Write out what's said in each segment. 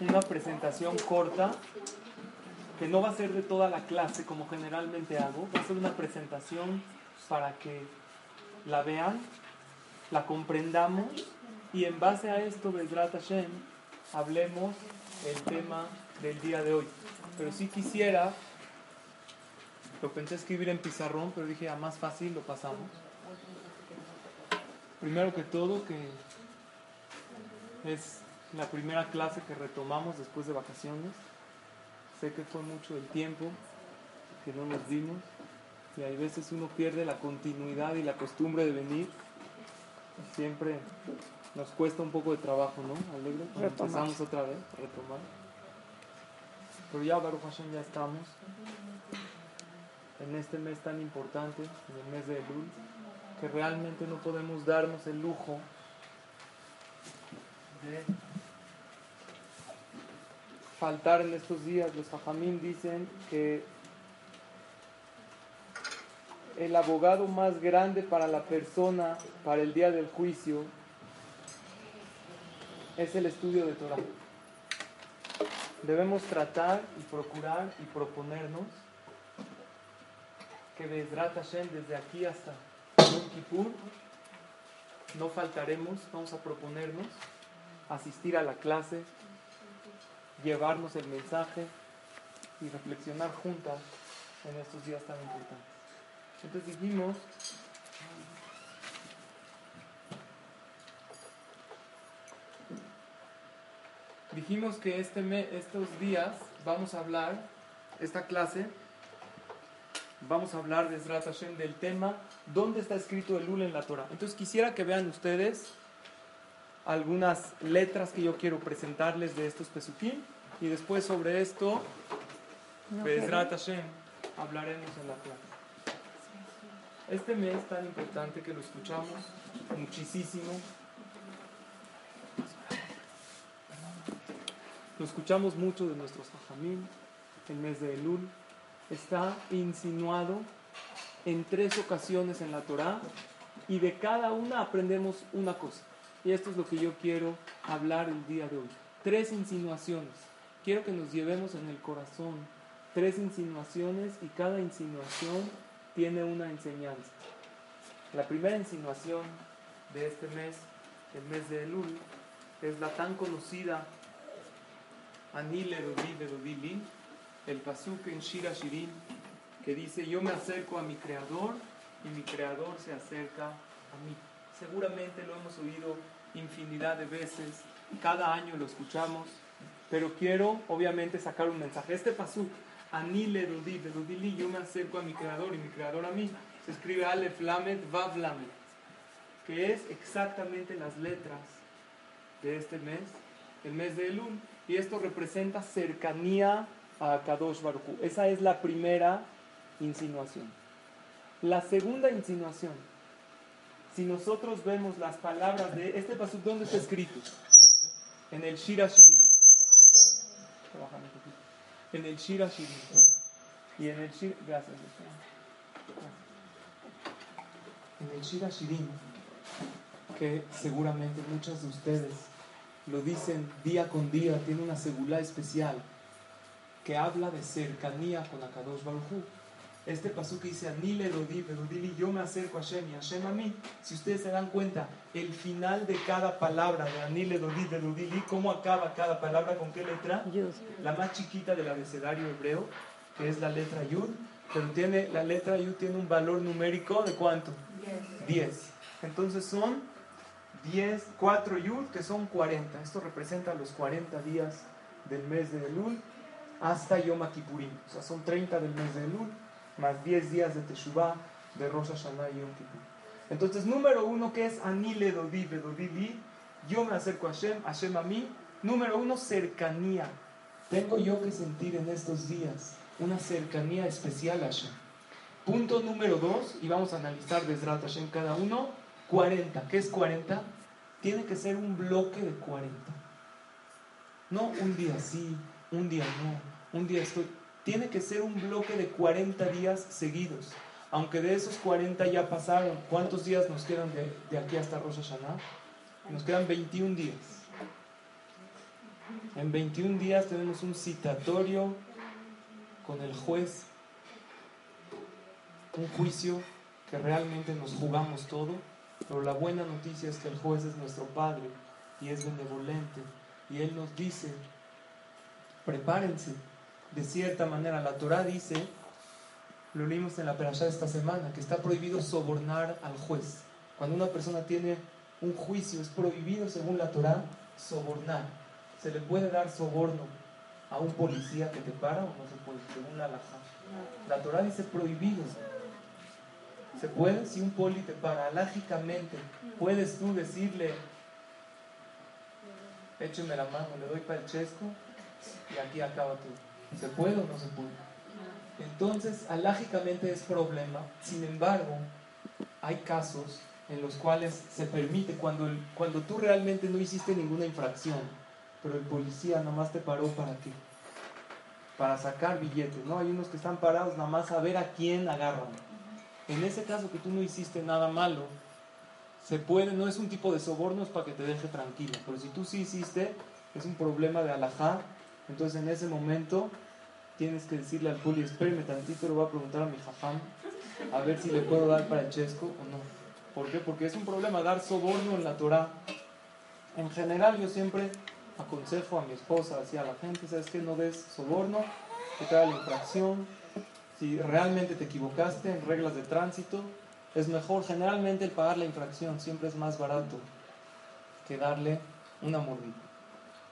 una presentación corta que no va a ser de toda la clase como generalmente hago, va a ser una presentación para que la vean, la comprendamos y en base a esto, Bedrat Hashem, hablemos el tema del día de hoy. Pero si quisiera, lo pensé escribir en pizarrón, pero dije, a más fácil lo pasamos. Primero que todo, que es la primera clase que retomamos después de vacaciones. Sé que fue mucho el tiempo que no nos dimos y hay veces uno pierde la continuidad y la costumbre de venir. Siempre nos cuesta un poco de trabajo, ¿no? Alegre, empezamos otra vez a retomar. Pero ya, Baruch Hashem, ya estamos en este mes tan importante, en el mes de Elul, que realmente no podemos darnos el lujo de faltar en estos días. Los fajamín dicen que el abogado más grande para la persona, para el día del juicio, es el estudio de Torah. Debemos tratar y procurar y proponernos que desde aquí hasta Yom Kippur no faltaremos, vamos a proponernos asistir a la clase, llevarnos el mensaje y reflexionar juntas en estos días tan importantes. Entonces dijimos, dijimos que este estos días vamos a hablar, esta clase, vamos a hablar de Hashem del tema ¿Dónde está escrito el Ul en la Torah? Entonces quisiera que vean ustedes algunas letras que yo quiero presentarles de estos pesukim y después sobre esto, Bezrat Hashem, hablaremos en la clase. Este mes tan importante que lo escuchamos muchísimo, lo escuchamos mucho de nuestros hajamim, el mes de Elul, está insinuado en tres ocasiones en la Torah y de cada una aprendemos una cosa. Y esto es lo que yo quiero hablar el día de hoy. Tres insinuaciones. Quiero que nos llevemos en el corazón tres insinuaciones y cada insinuación tiene una enseñanza. La primera insinuación de este mes, el mes de Elul, es la tan conocida Anile Dodi el pasuk en Shira Shirin, que dice, yo me acerco a mi creador y mi creador se acerca a mí. Seguramente lo hemos oído infinidad de veces, cada año lo escuchamos, pero quiero obviamente sacar un mensaje. Este pasuk, Anile Rudi, yo me acerco a mi creador y mi creador a mí, se escribe Aleph Lamed Vav que es exactamente las letras de este mes, el mes de Elul, y esto representa cercanía a Kadosh Baruch Esa es la primera insinuación. La segunda insinuación si nosotros vemos las palabras de este paso, ¿dónde está escrito? En el Shira Shirim. En el Shira Shirim. Y en el Shira, gracias. En el Shira Shirim, que seguramente muchas de ustedes lo dicen día con día, tiene una segula especial que habla de cercanía con Akadosh Baruj este paso que dice Anile Dodi, Dodili, yo me acerco a Hashem y Hashem a mí. Si ustedes se dan cuenta, el final de cada palabra de Anile Dodi, Dodili, ¿cómo acaba cada palabra? ¿Con qué letra? La más chiquita del abecedario hebreo, que es la letra Yud, pero tiene, la letra Yud tiene un valor numérico de cuánto? 10. Entonces son 10, 4 Yud, que son 40. Esto representa los 40 días del mes de Elul hasta Yom Kippurim. O sea, son 30 del mes de Elul más 10 días de Teshuvah de Rosh Hashanah y Yom Kippur. Entonces, número uno, que es Anile Dodi yo me acerco a Hashem, Hashem a mí, Número uno, cercanía. Tengo yo que sentir en estos días una cercanía especial a Hashem. Punto número dos, y vamos a analizar desde Hashem cada uno, 40. ¿Qué es 40? Tiene que ser un bloque de 40. No un día sí, un día no, un día estoy. Tiene que ser un bloque de 40 días seguidos. Aunque de esos 40 ya pasaron, ¿cuántos días nos quedan de, aquí hasta Rosh Hashanah? Nos quedan 21 días. En 21 días tenemos un citatorio con el juez, un juicio que realmente nos jugamos todo, pero la buena noticia es que el juez es nuestro Padre y es benevolente y Él nos dice, prepárense. De cierta manera, la Torah dice, lo leímos en la perashá de esta semana, que está prohibido sobornar al juez. Cuando una persona tiene un juicio, es prohibido, según la Torah, sobornar. Se le puede dar soborno a un policía que te para o no se puede, según la alhaja. La Torah dice prohibido. ¿Se puede? Si un poli te para, lógicamente, puedes tú decirle, écheme la mano, le doy para el chesco y aquí acaba tú. ¿Se puede o no se puede? Entonces, alágicamente es problema. Sin embargo, hay casos en los cuales se permite, cuando, cuando tú realmente no hiciste ninguna infracción, pero el policía nada más te paró para qué? Para sacar billetes, ¿no? Hay unos que están parados nada más a ver a quién agarran. En ese caso que tú no hiciste nada malo, se puede, no es un tipo de soborno, es para que te deje tranquilo. Pero si tú sí hiciste, es un problema de alajá. Entonces en ese momento tienes que decirle al poli, espérame tantito, le voy a preguntar a mi jajam a ver si le puedo dar para el chesco o no. ¿Por qué? Porque es un problema dar soborno en la Torah. En general yo siempre aconsejo a mi esposa, así a la gente, ¿sabes que No des soborno, que te haga la infracción. Si realmente te equivocaste en reglas de tránsito, es mejor, generalmente el pagar la infracción siempre es más barato que darle una mordida.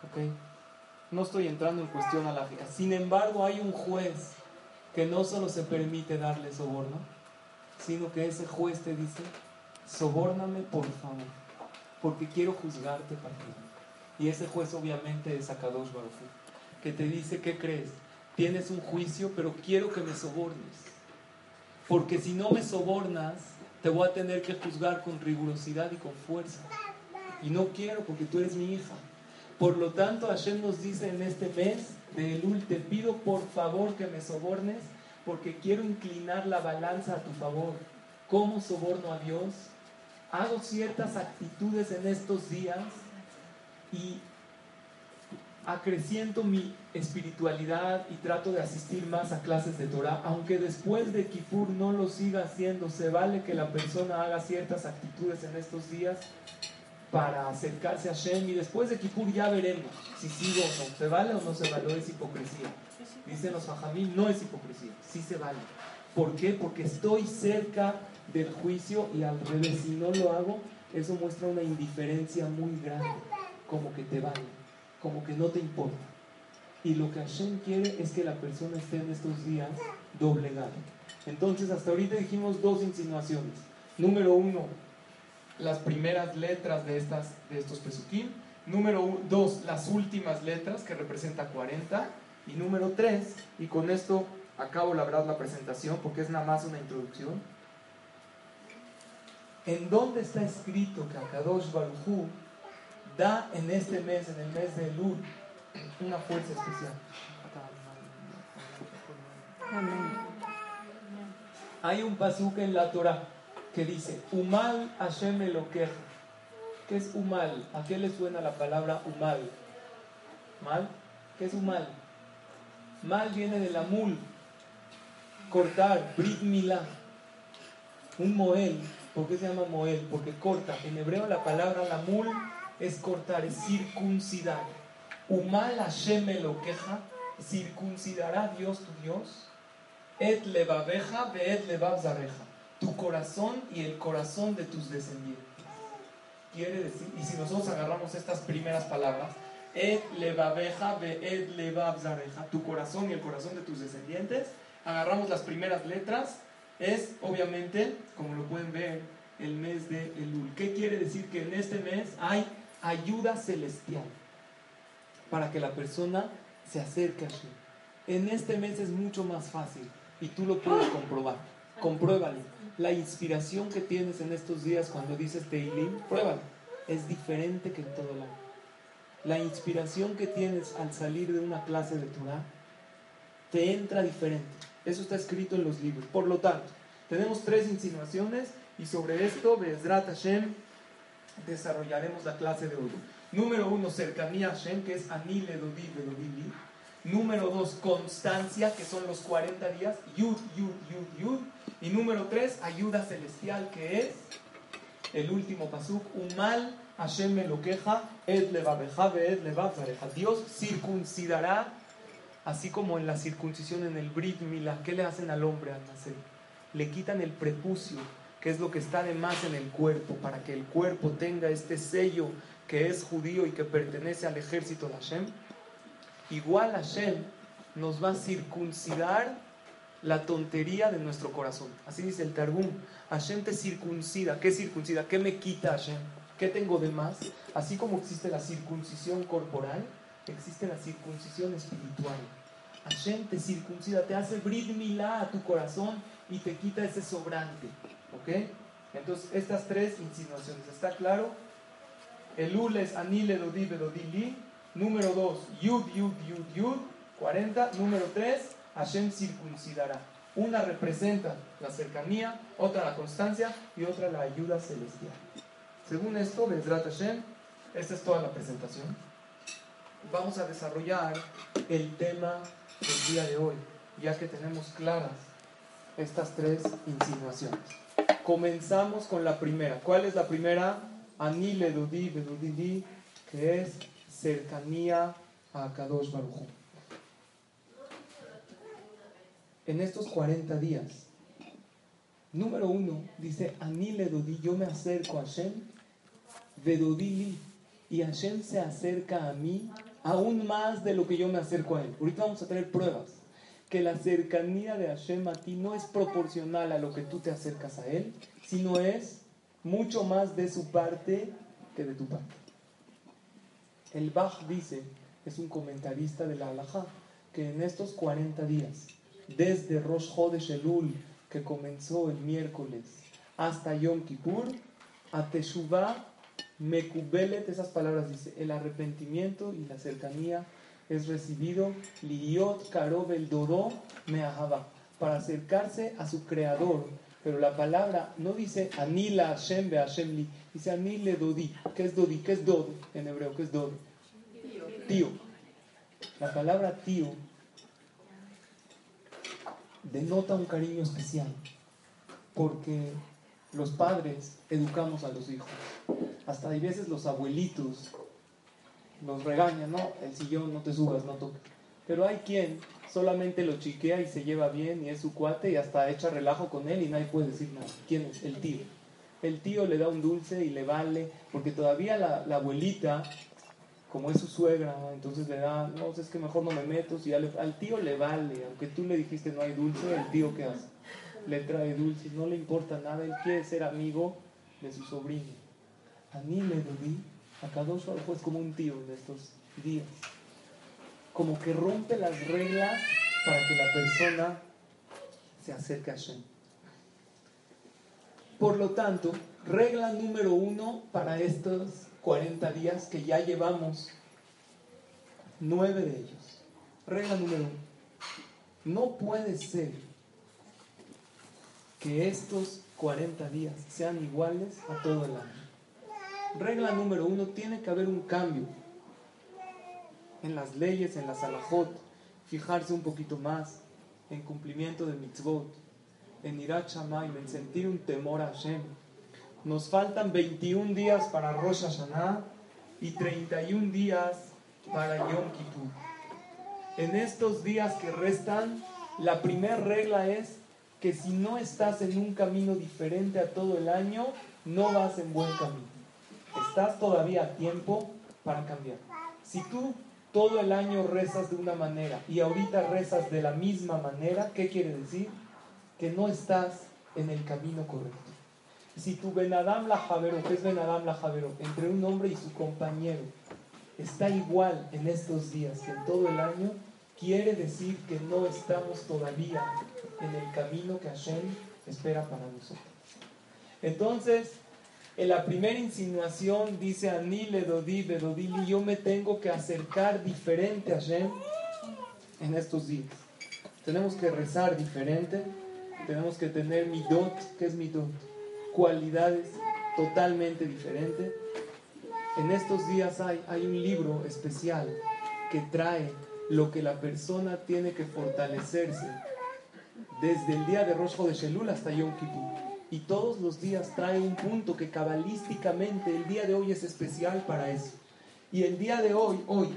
¿Ok? No estoy entrando en cuestión alágica. Sin embargo, hay un juez que no solo se permite darle soborno, sino que ese juez te dice, sobórname por favor, porque quiero juzgarte para ti. Y ese juez obviamente es Akadosh Baruch que te dice, ¿qué crees? Tienes un juicio, pero quiero que me sobornes. Porque si no me sobornas, te voy a tener que juzgar con rigurosidad y con fuerza. Y no quiero porque tú eres mi hija. Por lo tanto, Hashem nos dice en este mes de Elul, te pido por favor que me sobornes porque quiero inclinar la balanza a tu favor. ¿Cómo soborno a Dios? Hago ciertas actitudes en estos días y acreciento mi espiritualidad y trato de asistir más a clases de Torah, aunque después de Kippur no lo siga haciendo, se vale que la persona haga ciertas actitudes en estos días para acercarse a Shem y después de Kippur ya veremos si sigo o no, se vale o no se vale, es hipocresía. Dicen los fajamí, no es hipocresía, sí se vale. ¿Por qué? Porque estoy cerca del juicio y al revés, si no lo hago, eso muestra una indiferencia muy grande, como que te vale como que no te importa. Y lo que Hashem quiere es que la persona esté en estos días doblegada. Entonces, hasta ahorita dijimos dos insinuaciones. Número uno, las primeras letras de, estas, de estos pesukim. Número dos, las últimas letras, que representa 40. Y número tres, y con esto acabo la verdad la presentación, porque es nada más una introducción. ¿En dónde está escrito que Akadosh Baruj da en este mes, en el mes de Elul, una fuerza especial. Hay un pasuque en la Torah que dice, Umal Hashem Elokeja. ¿Qué es Umal? ¿A qué le suena la palabra Umal? ¿Mal? ¿Qué es Umal? Mal viene de la mul, cortar, brit milah. Un moel, ¿por qué se llama moel? Porque corta. En hebreo la palabra la mul es cortar, es circuncidar. Umal Hashem lo queja, circuncidará Dios tu Dios. Et levabeja ve et zareja. Tu corazón y el corazón de tus descendientes. Quiere decir, y si nosotros agarramos estas primeras palabras, et levabeja ve et zareja, tu corazón y el corazón de tus descendientes, agarramos las primeras letras, es obviamente, como lo pueden ver, el mes de Elul. ¿Qué quiere decir? Que en este mes hay ayuda celestial. para que la persona se acerque a Hashem. En este mes es mucho más fácil y tú lo puedes comprobar. Compruébalo. La inspiración que tienes en estos días cuando dices Teilim, pruébalo. Es diferente que en todo el año. La inspiración que tienes al salir de una clase de Torah te entra diferente. Eso está escrito en los libros. Por lo tanto, tenemos tres insinuaciones y sobre esto, Bezrat Hashem, desarrollaremos la clase de hoy. Número uno, cercanía a Hashem, que es Anile Dodi Vedodili. Número dos, constancia, que son los 40 días. Yud, Yud, Yud, Yud. Y número tres, ayuda celestial, que es el último pasuk. Umal Hashem me lo queja, Ed levabeja, Ed levabeja. Dios circuncidará, así como en la circuncisión en el Brit Mila. ¿Qué le hacen al hombre al nacer? Le quitan el prepucio, que es lo que está de más en el cuerpo, para que el cuerpo tenga este sello que es judío y que pertenece al ejército de Hashem. Igual Hashem nos va a circuncidar la tontería de nuestro corazón. Así dice el Targum. Hashem te circuncida. ¿Qué circuncida? ¿Qué me quita Hashem? ¿Qué tengo de más? Así como existe la circuncisión corporal, existe la circuncisión espiritual. Hashem te circuncida, te hace milá a tu corazón y te quita ese sobrante. ¿Ok? Entonces, estas tres insinuaciones, ¿está claro? El ul es anile dodi bedodili. Número dos, yud, yud, yud, yud. 40. Número tres, Hashem circuncidará. Una representa la cercanía, otra la constancia y otra la ayuda celestial. Según esto, Bezrat Hashem, esta es toda la presentación. Vamos a desarrollar el tema del día de hoy, ya que tenemos claras estas tres insinuaciones. Comenzamos con la primera. ¿Cuál es la primera? Anile Dudi Bedudidi, que es cercanía a Kadosh Baruj En estos 40 días, número uno, dice Anile Dudi, yo me acerco a Hashem, Vedudili, y Hashem se acerca a mí aún más de lo que yo me acerco a Él. Ahorita vamos a tener pruebas que la cercanía de Hashem a ti no es proporcional a lo que tú te acercas a Él, sino es mucho más de su parte que de tu parte. El Bach dice, es un comentarista de la Halajá, que en estos 40 días, desde Rosh Chodesh Elul, que comenzó el miércoles, hasta Yom Kippur, a Teshuvah Mekubelet, esas palabras dice, el arrepentimiento y la cercanía es recibido, Liot Karov el Doró Meahaba, para acercarse a su creador. Pero la palabra no dice Anila Hashem Hashem Li, dice Anile Dodi. ¿Qué es Dodi? ¿Qué es Dod en hebreo? ¿Qué es Dod? Tío. La palabra tío denota un cariño especial, porque los padres educamos a los hijos. Hasta hay veces los abuelitos nos regañan, no, el sillón no te subas, no toques. Pero hay quien solamente lo chiquea y se lleva bien y es su cuate y hasta echa relajo con él y nadie puede decir nada. ¿Quién es? El tío. El tío le da un dulce y le vale, porque todavía la, abuelita, como es su suegra, entonces le da, no, es que mejor no me meto, si al tío le vale, aunque tú le dijiste no hay dulce, el tío qué hace? Le trae dulces, no le importa nada, él quiere ser amigo de su sobrino. A mí me dolí a Kadosh es como un tío en estos días. Como que rompe las reglas para que la persona se acerque a Hashem. Por lo tanto, regla número uno para estos 40 días que ya llevamos, nueve de ellos. Regla número uno. No puede ser que estos 40 días sean iguales a todo el año. Regla número uno, tiene que haber un cambio en las leyes, en la salahot, fijarse un poquito más en cumplimiento de mitzvot, en irat en sentir un temor a Hashem. Nos faltan 21 días para Rosh Hashanah y 31 días para Yom Kippur. En estos días que restan, la primera regla es que si no estás en un camino diferente a todo el año, no vas en buen camino estás todavía a tiempo para cambiar. Si tú todo el año rezas de una manera y ahorita rezas de la misma manera, ¿qué quiere decir? Que no estás en el camino correcto. Si tu Benadam la Javero, ¿qué es Benadam la Javero? Entre un hombre y su compañero, está igual en estos días que en todo el año, quiere decir que no estamos todavía en el camino que Hashem espera para nosotros. Entonces, en la primera insinuación dice Ani le dodi bedodili, yo me tengo que acercar diferente a Hashem en estos días. Tenemos que rezar diferente, tenemos que tener midot, ¿qué es midot? Cualidades totalmente diferentes. En estos días hay, hay un libro especial que trae lo que la persona tiene que fortalecerse desde el día de Rosh Shelul hasta Yom Kippur. Y todos los días trae un punto que cabalísticamente el día de hoy es especial para eso. Y el día de hoy, hoy,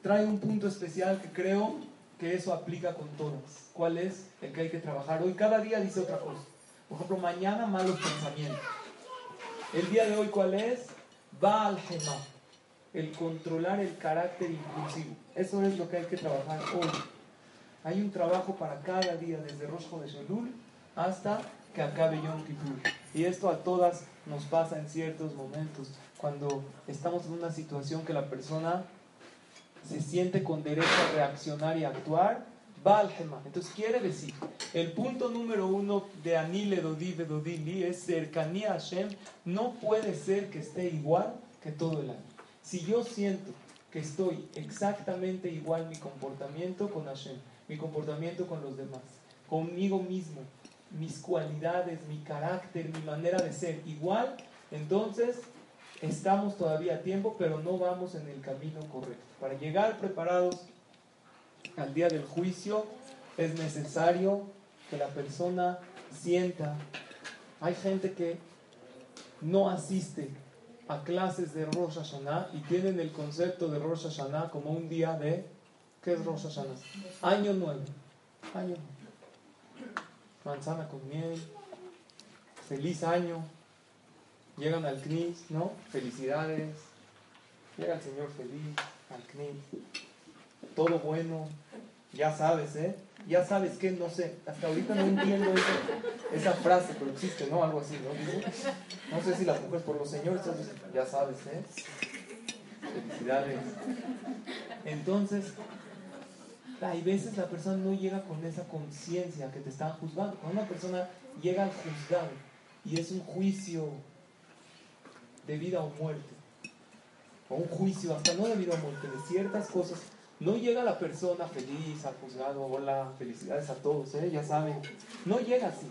trae un punto especial que creo que eso aplica con todas. ¿Cuál es el que hay que trabajar hoy? Cada día dice otra cosa. Por ejemplo, mañana malos pensamientos. El día de hoy, ¿cuál es? Va al Gema. El controlar el carácter impulsivo. Eso es lo que hay que trabajar hoy. Hay un trabajo para cada día, desde Rosh de Shelul hasta que acabe Yom Kippur. Y esto a todas nos pasa en ciertos momentos, cuando estamos en una situación que la persona se siente con derecho a reaccionar y actuar, va al Gema. Entonces quiere decir, el punto número uno de Anile Dodi Dodili es cercanía a Hashem, no puede ser que esté igual que todo el año. Si yo siento que estoy exactamente igual mi comportamiento con Hashem, mi comportamiento con los demás, conmigo mismo, mis cualidades, mi carácter, mi manera de ser igual, entonces estamos todavía a tiempo, pero no vamos en el camino correcto. Para llegar preparados al día del juicio es necesario que la persona sienta. Hay gente que no asiste a clases de Rosh Hashanah y tienen el concepto de Rosh Hashanah como un día de ¿qué es Rosh Hashanah? Año nuevo. Año Manzana con miel. Feliz año. Llegan al CNIS, ¿no? Felicidades. Llega el Señor feliz al CNIS. Todo bueno. Ya sabes, ¿eh? Ya sabes que, no sé, hasta ahorita no entiendo esa, frase, pero existe, ¿no? Algo así, ¿no? No sé si las mujeres por los señores, ya sabes, ¿eh? Felicidades. Entonces, hay veces la persona no llega con esa conciencia que te están juzgando. Cuando una persona llega al juzgado y es un juicio de vida o muerte, o un juicio hasta no de vida o muerte, de ciertas cosas, no llega la persona feliz al juzgado, hola, felicidades a todos, ¿eh? ya saben. No llega así.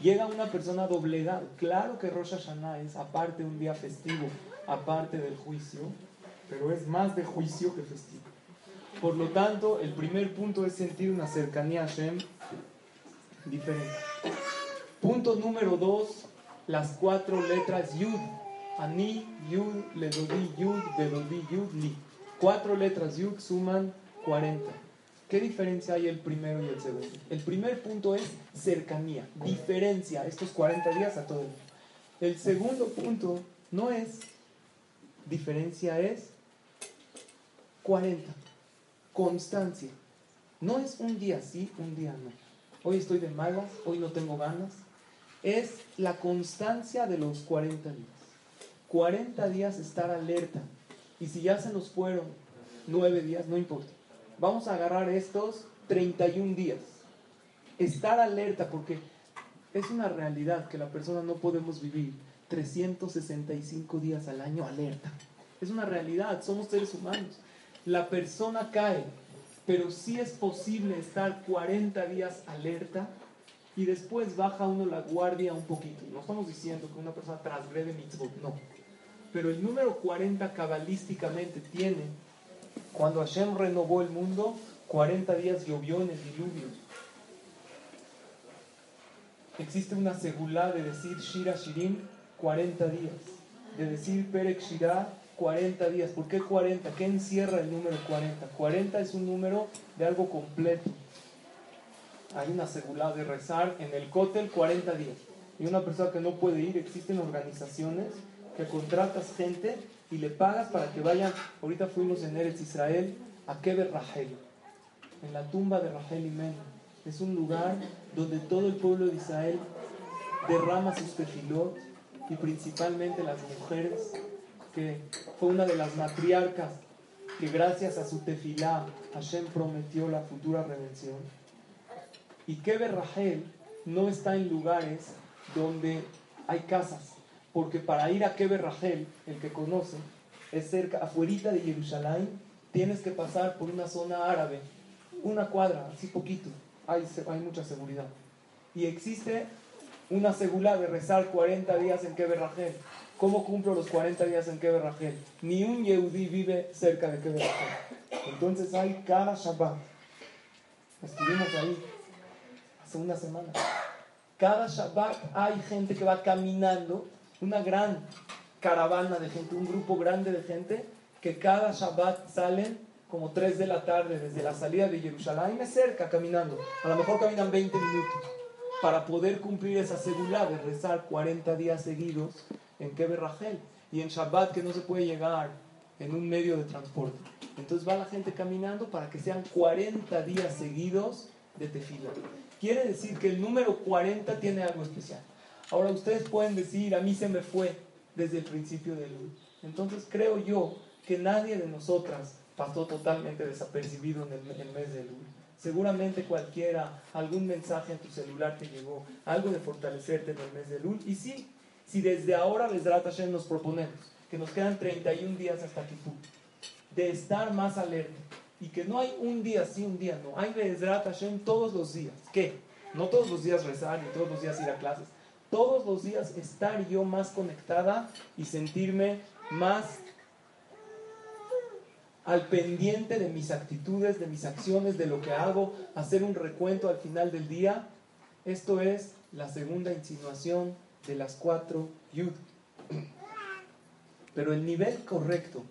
Llega una persona doblegada. Claro que Rosh Hashanah es aparte un día festivo, aparte del juicio, pero es más de juicio que festivo. Por lo tanto, el primer punto es sentir una cercanía a Hashem diferente. Punto número dos, las cuatro letras Yud. Ani, Yud, Ledodi, Yud, Bedodi, Yud, Li. Cuatro letras Yud suman 40. ¿Qué diferencia hay el primero y el segundo? El primer punto es cercanía, diferencia estos 40 días a todo el mundo. El segundo punto no es diferencia, es 40 constancia. No es un día sí, un día no. Hoy estoy de malas, hoy no tengo ganas. Es la constancia de los 40 días. 40 días estar alerta. Y si ya se nos fueron 9 días, no importa. Vamos a agarrar estos 31 días. Estar alerta porque es una realidad que la persona no podemos vivir 365 días al año alerta. Es una realidad, somos seres humanos la persona cae, pero sí es posible estar 40 días alerta y después baja uno la guardia un poquito. No estamos diciendo que una persona transgrede mitzvot, no. Pero el número 40 cabalísticamente tiene, cuando Hashem renovó el mundo, 40 días llovió en el diluvio. Existe una segulá de decir Shira Shirim 40 días, de decir Perek Shira 40 días. ¿Por qué 40? ¿Qué encierra el número 40? 40 es un número de algo completo. Hay una seguridad de rezar en el cótel 40 días. Y una persona que no puede ir, existen organizaciones que contratas gente y le pagas para que vayan. Ahorita fuimos en Eretz Israel a Keber Rahel, en la tumba de Rahel y Men. Es un lugar donde todo el pueblo de Israel derrama sus tefilot y principalmente las mujeres que fue una de las matriarcas que gracias a su tefilá Hashem prometió la futura redención. Y que Rachel no está en lugares donde hay casas, porque para ir a Keber Rachel, el que conoce, es cerca, afuera de Jerusalén, tienes que pasar por una zona árabe, una cuadra, así poquito, hay, hay mucha seguridad. Y existe una segula de rezar 40 días en Keber Rachel. ¿Cómo cumplo los 40 días en Keber Rachel? Ni un Yehudi vive cerca de Keber Rachel. Entonces hay cada Shabbat. Estuvimos ahí hace una semana. Cada Shabbat hay gente que va caminando, una gran caravana de gente, un grupo grande de gente, que cada Shabbat salen como 3 de la tarde desde la salida de Jerusalén, es cerca caminando. A lo mejor caminan 20 minutos para poder cumplir esa seguridad de rezar 40 días seguidos en Keber Rachel y en Shabbat que no se puede llegar en un medio de transporte. Entonces va la gente caminando para que sean 40 días seguidos de tefila. Quiere decir que el número 40 tiene algo especial. Ahora ustedes pueden decir, a mí se me fue desde el principio del luz. Entonces creo yo que nadie de nosotras pasó totalmente desapercibido en el, mes de luz. Seguramente cualquiera, algún mensaje en tu celular te llegó, algo de fortalecerte en el mes de luz. Y sí, si desde ahora, Besrat Hashem, nos proponemos que nos quedan 31 días hasta Kippur, de estar más alerta, y que no hay un día sí, un día no. Hay Bezrat Hashem todos los días. ¿Qué? No todos los días rezar ni todos los días ir a clases. Todos los días estar yo más conectada y sentirme más al pendiente de mis actitudes, de mis acciones, de lo que hago, hacer un recuento al final del día. Esto es la segunda insinuación de las cuatro yud. Pero el nivel correcto,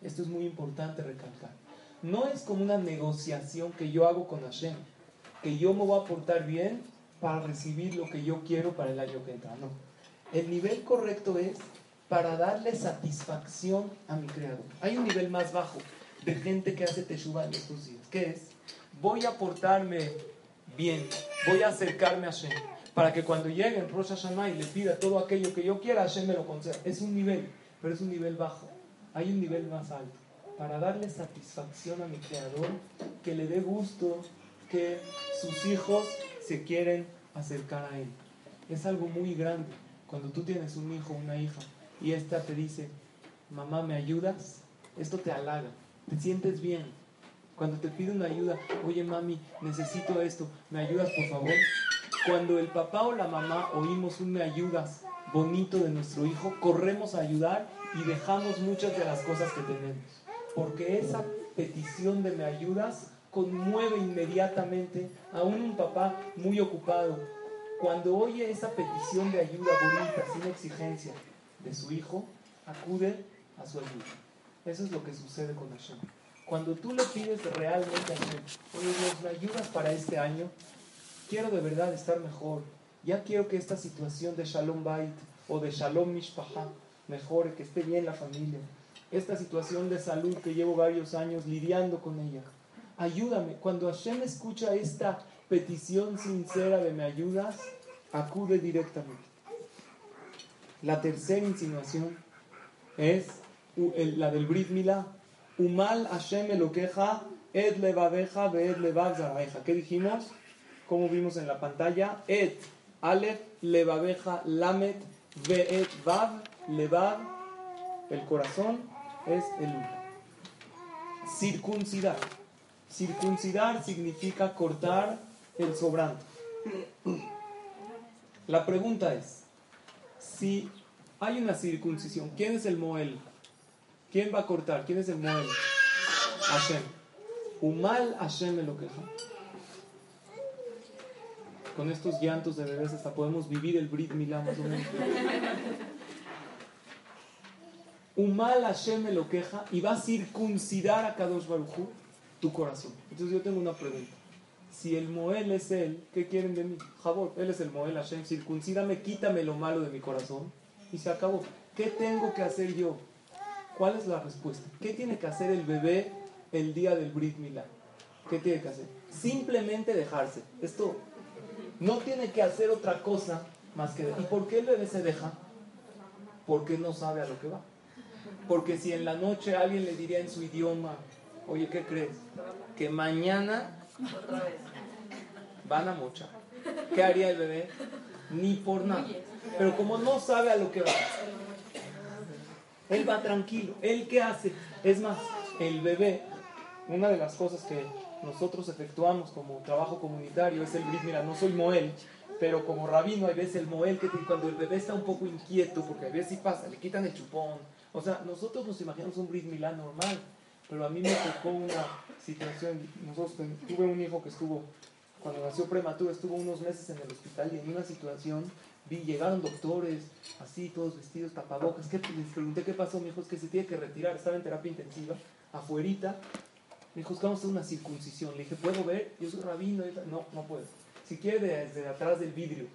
esto es muy importante recalcar no es como una negociación que yo hago con Hashem, que yo me voy a portar bien para recibir lo que yo quiero para el año que entra. No. El nivel correcto es para darle satisfacción a mi creador. Hay un nivel más bajo de gente que hace teshuva en estos días, que es, voy a portarme bien, voy a acercarme a Hashem, para que cuando llegue en Rosh Hashanah y le pida todo aquello que yo quiera, Hashem me lo conceda. Es un nivel, pero es un nivel bajo. Hay un nivel más alto para darle satisfacción a mi creador, que le dé gusto que sus hijos se quieren acercar a él. Es algo muy grande cuando tú tienes un hijo una hija y esta te dice, mamá, ¿me ayudas? Esto te halaga, te sientes bien. Cuando te pide una ayuda, oye mami, necesito esto, ¿me ayudas por favor? Cuando el papá o la mamá oímos un me ayudas bonito de nuestro hijo, corremos a ayudar y dejamos muchas de las cosas que tenemos porque esa petición de me ayudas conmueve inmediatamente a un papá muy ocupado. Cuando oye esa petición de ayuda bonita, sin exigencia, de su hijo, acude a su ayuda. Eso es lo que sucede con Hashem. Cuando tú le pides realmente a Hashem, oye Dios, ¿me ayudas para este año? Quiero de verdad estar mejor. Ya quiero que esta situación de Shalom Bait o de Shalom Mishpaha mejore, que esté bien la familia esta situación de salud que llevo varios años lidiando con ella. Ayúdame. Cuando Hashem escucha esta petición sincera de me ayudas, acude directamente. La tercera insinuación es la del Brit Milá. Umal Hashem lo queja, ed levadeja, ed levav ¿Qué dijimos? Como vimos en la pantalla, ed, alef, levadeja, lamet, ve'et, vav, levav, el corazón, es el circuncidar. Circuncidar significa cortar el sobrante. La pregunta es, si hay una circuncisión, ¿quién es el Moel? ¿Quién va a cortar? ¿Quién es el Moel? Hashem. Umal Hashem me lo queja. Con estos llantos de bebés hasta podemos vivir el Brit Milá más o menos. Umal Hashem me lo queja y va a circuncidar a Kadosh Baruchu tu corazón. Entonces yo tengo una pregunta. Si el Moel es él, ¿qué quieren de mí? Jabot, él es el Moel Hashem, circuncídame, quítame lo malo de mi corazón y se acabó. ¿Qué tengo que hacer yo? ¿Cuál es la respuesta? ¿Qué tiene que hacer el bebé el día del Brit Milá? ¿Qué tiene que hacer? Simplemente dejarse. Esto no tiene que hacer otra cosa más que... ¿Y por qué el bebé se deja? Porque no sabe a lo que va. Porque si en la noche alguien le diría en su idioma, oye, ¿qué crees? Que mañana van a mochar. ¿Qué haría el bebé? Ni por nada. Pero como no sabe a lo que va, él va tranquilo. ¿Él qué hace? Es más, el bebé, una de las cosas que nosotros efectuamos como trabajo comunitario es el brit mira, no soy Moel, pero como rabino hay veces el Moel que cuando el bebé está un poco inquieto, porque a veces sí pasa, le quitan el chupón. O sea, nosotros nos imaginamos un brit milá normal, pero a mí me tocó una situación, nosotros tuve un hijo que estuvo, cuando nació prematuro, estuvo unos meses en el hospital y en una situación vi, llegaron doctores, así, todos vestidos, tapabocas, ¿qué? les pregunté qué pasó, mi hijo es que se tiene que retirar, estaba en terapia intensiva, afuerita, me dijo, que vamos a hacer una circuncisión. Le dije, ¿puedo ver? Yo soy rabino. No, no puedo. Si quiere, desde atrás del vidrio.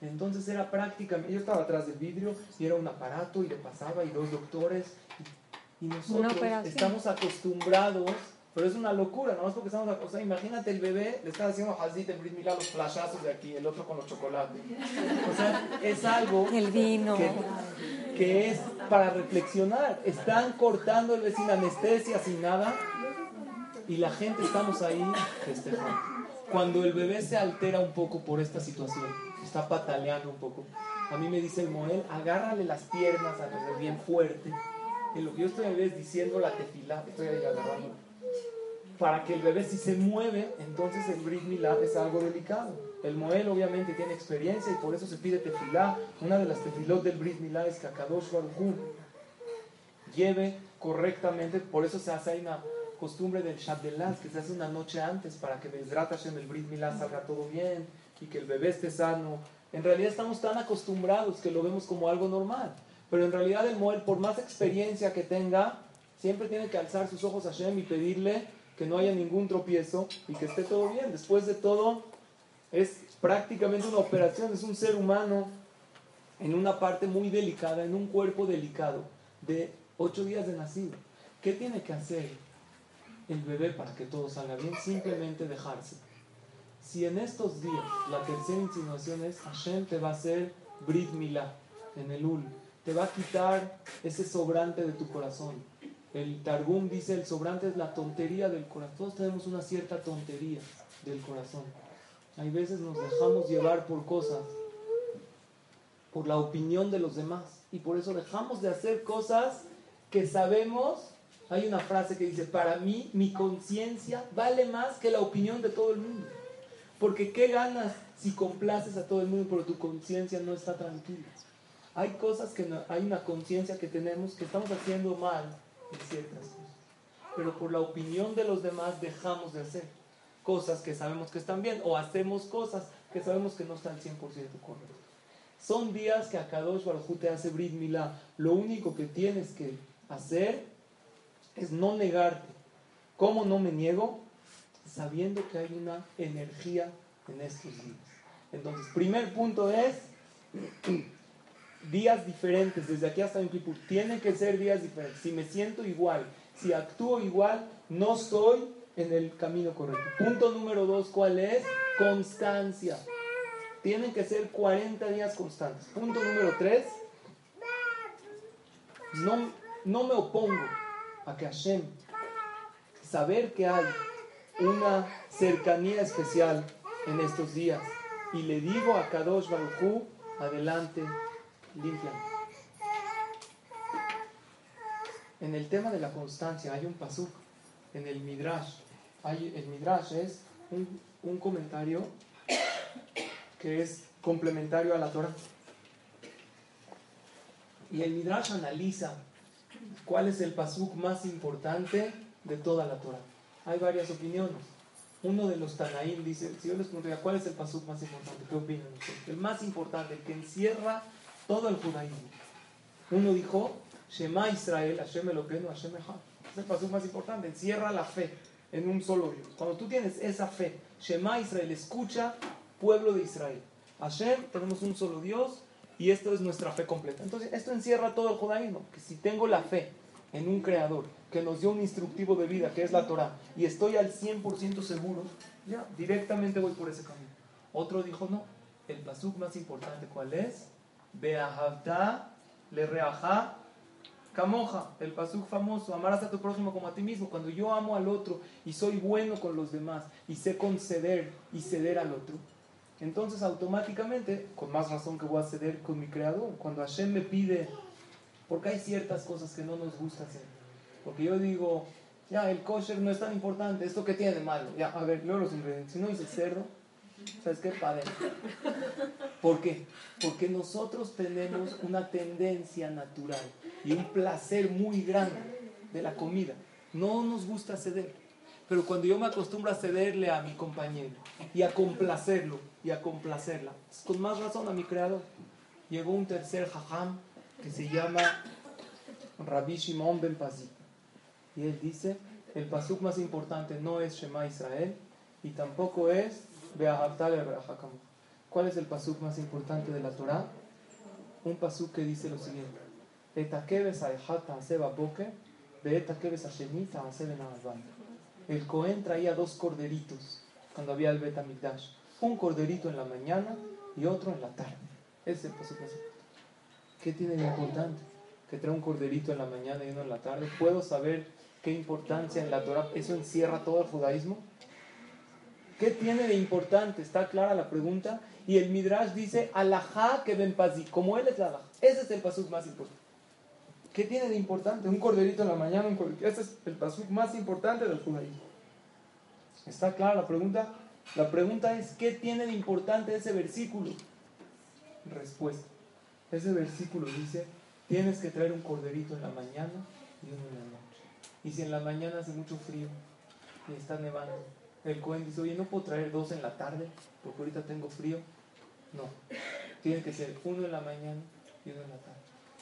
Entonces era prácticamente, yo estaba atrás del vidrio y era un aparato y le pasaba y dos doctores. Y, nosotros estamos acostumbrados, pero es una locura, ¿no? Es porque estamos, o sea, imagínate el bebé, le está haciendo hazit en Mira los flashazos de aquí, el otro con los chocolates. O sea, es algo. El vino. Que, que es para reflexionar. Están cortando el sin anestesia, sin nada y la gente estamos ahí festejando. Cuando el bebé se altera un poco por esta situación, está pataleando un poco, a mí me dice el Moel, agárrale las piernas al bebé bien fuerte. En lo que yo estoy a veces diciendo la tefilá, estoy ahí agarrando. Para que el bebé si se mueve, entonces el Brit Milá es algo delicado. El Moel obviamente tiene experiencia y por eso se pide tefilá. Una de las tefilot del Brit Milá es que Akadosh Baruj lleve correctamente, por eso se hace ahí una costumbre del Shabdelas, que se hace una noche antes para que Bezrat en el Brit Milá salga todo bien y que el bebé esté sano. En realidad estamos tan acostumbrados que lo vemos como algo normal. Pero en realidad el Moel, por más experiencia que tenga, siempre tiene que alzar sus ojos a Hashem y pedirle que no haya ningún tropiezo y que esté todo bien. Después de todo, es prácticamente una operación, es un ser humano en una parte muy delicada, en un cuerpo delicado, de ocho días de nacido. ¿Qué tiene que hacer? el bebé para que todo salga bien, simplemente dejarse. Si en estos días la tercera insinuación es Hashem te va a hacer Brit Milá en el Ul, te va a quitar ese sobrante de tu corazón. El Targum dice el sobrante es la tontería del corazón. Todos tenemos una cierta tontería del corazón. Hay veces nos dejamos llevar por cosas, por la opinión de los demás. Y por eso dejamos de hacer cosas que sabemos hay una frase que dice, para mí mi conciencia vale más que la opinión de todo el mundo. Porque ¿qué ganas si complaces a todo el mundo pero tu conciencia no está tranquila? Hay cosas que no, hay una conciencia que tenemos que estamos haciendo mal en ciertas cosas. Pero por la opinión de los demás dejamos de hacer cosas que sabemos que están bien o hacemos cosas que sabemos que no están 100% correctas. Son días que a Kadosh Baruj te hace Brit Milá. Lo único que tienes que hacer es no negarte. ¿Cómo no me niego? Sabiendo que hay una energía en estos días. Entonces, primer punto es días diferentes, desde aquí hasta en Kipur. Tienen que ser días diferentes. Si me siento igual, si actúo igual, no estoy en el camino correcto. Punto número dos, ¿cuál es? Constancia. Tienen que ser 40 días constantes. Punto número tres, no, no me opongo a que Hashem, saber que hay una cercanía especial en estos días. Y le digo a Kadosh Baruchu, adelante, limpia. En el tema de la constancia hay un pasuk en el Midrash. Hay, el Midrash es un, un comentario que es complementario a la Torah. Y el Midrash analiza ¿Cuál es el pasuk más importante de toda la Torah? Hay varias opiniones. Uno de los Tanaim dice, si yo les preguntaría, ¿cuál es el pasuk más importante? ¿Qué opinan ustedes? El más importante, el que encierra todo el judaísmo. Uno dijo, Shema Israel, Hashem Elokeinu, Hashem Echad. Es el pasuk más importante, encierra la fe en un solo Dios. Cuando tú tienes esa fe, Shema Israel, escucha, pueblo de Israel. Hashem, tenemos un solo Dios, y esto es nuestra fe completa. Entonces, esto encierra todo el judaísmo. Que si tengo la fe en un creador que nos dio un instructivo de vida, que es la Torah, y estoy al 100% seguro, ya, directamente voy por ese camino. Otro dijo, no, el pasuk más importante, ¿cuál es? Beahavta le reaja Camoja, el pasuk famoso, amarás a tu próximo como a ti mismo. Cuando yo amo al otro y soy bueno con los demás y sé conceder y ceder al otro, entonces automáticamente, con más razón que voy a ceder con mi creador. Cuando Hashem me pide, porque hay ciertas cosas que no nos gusta hacer. Porque yo digo, ya, el kosher no es tan importante, ¿esto que tiene de malo? Ya, a ver, leo los ingredientes. Si no dice cerdo, ¿sabes qué? Padre. ¿Por qué? Porque nosotros tenemos una tendencia natural y un placer muy grande de la comida. No nos gusta ceder. Pero cuando yo me acostumbro a cederle a mi compañero y a complacerlo y a complacerla, con más razón a mi creador. Llegó un tercer jajam que se llama Rabbi Shimon Ben Pazi. Y él dice, el pasuk más importante no es Shema Israel y tampoco es ¿Cuál es el pasuk más importante de la Torah? Un pasuk que dice lo siguiente. El Cohen traía dos corderitos cuando había el Betamigdash. Un corderito en la mañana y otro en la tarde. Ese es ¿Qué tiene de importante? Que trae un corderito en la mañana y uno en la tarde. ¿Puedo saber qué importancia en la Torah eso encierra todo el judaísmo? ¿Qué tiene de importante? Está clara la pregunta. Y el Midrash dice, alajá que ven pazi, como él es la. Ese es el pasuk más importante. ¿Qué tiene de importante? Un corderito en la mañana, un corderito. Ese es el pasuk más importante del judaísmo. ¿Está clara la pregunta? La pregunta es, ¿qué tiene de importante ese versículo? Respuesta. Ese versículo dice, tienes que traer un corderito en la mañana y uno en la noche. Y si en la mañana hace mucho frío y está nevando, el Cohen dice, oye, no puedo traer dos en la tarde porque ahorita tengo frío. No, tiene que ser uno en la mañana y uno en la tarde.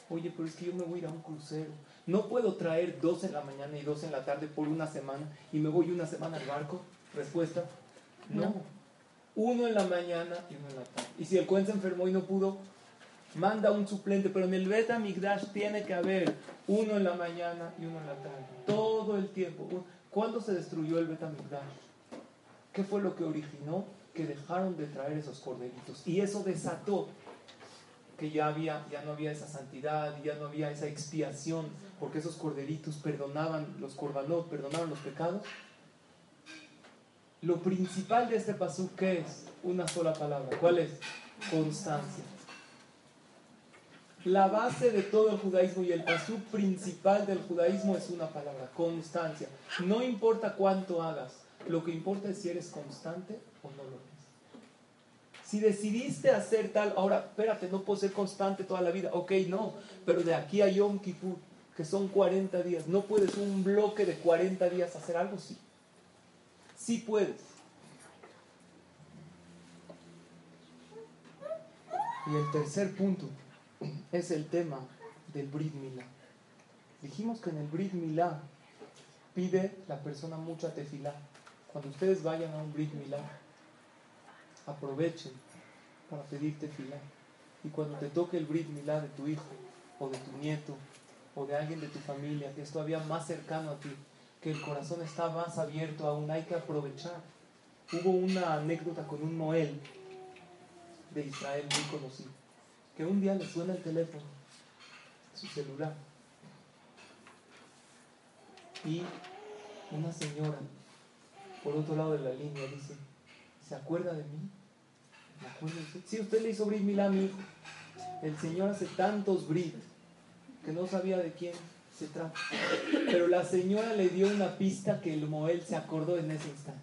Oye, pero es que yo me voy a ir a un crucero. No puedo traer dos en la mañana y dos en la tarde por una semana y me voy una semana al barco. Respuesta, no. Uno en la mañana y uno en la tarde. Y si el Cohen se enfermó y no pudo, manda un suplente, pero en el Beta Migdash tiene que haber uno en la mañana y uno en la tarde. Todo el tiempo. ¿Cuándo se destruyó el Beta Migdash? ¿Qué fue lo que originó? Que dejaron de traer esos corderitos. Y eso desató que ya, había, ya no había esa santidad, ya no había esa expiación, porque esos corderitos perdonaban los corbanot, perdonaban los pecados. Lo principal de este pasú, ¿qué es? Una sola palabra. ¿Cuál es? Constancia. La base de todo el judaísmo y el pasú principal del judaísmo es una palabra, constancia. No importa cuánto hagas, lo que importa es si eres constante o no lo eres. Si decidiste hacer tal, ahora, espérate, no puedo ser constante toda la vida. Ok, no, pero de aquí a Yom Kippur, que son 40 días, ¿no puedes un bloque de 40 días hacer algo? Sí. Sí puedes. Y el tercer punto es el tema del Brit Milá. Dijimos que en el Brit Milá pide la persona mucha tefilá. Cuando ustedes vayan a un Brit Milá, aprovechen para pedirte fila. Y cuando te toque el Brit Milá de tu hijo, o de tu nieto, o de alguien de tu familia que es todavía más cercano a ti, que el corazón está más abierto aún, hay que aprovechar. Hubo una anécdota con un Noel de Israel muy conocido, que un día le suena el teléfono, su celular, y una señora por otro lado de la línea dice, ¿se acuerda de mí? ¿Me acuerdo de usted? Sí, usted le hizo Brit mi hijo. El Señor hace tantos Brit que no sabía de quién se trata. Pero la señora le dio una pista que el Moel se acordó en ese instante.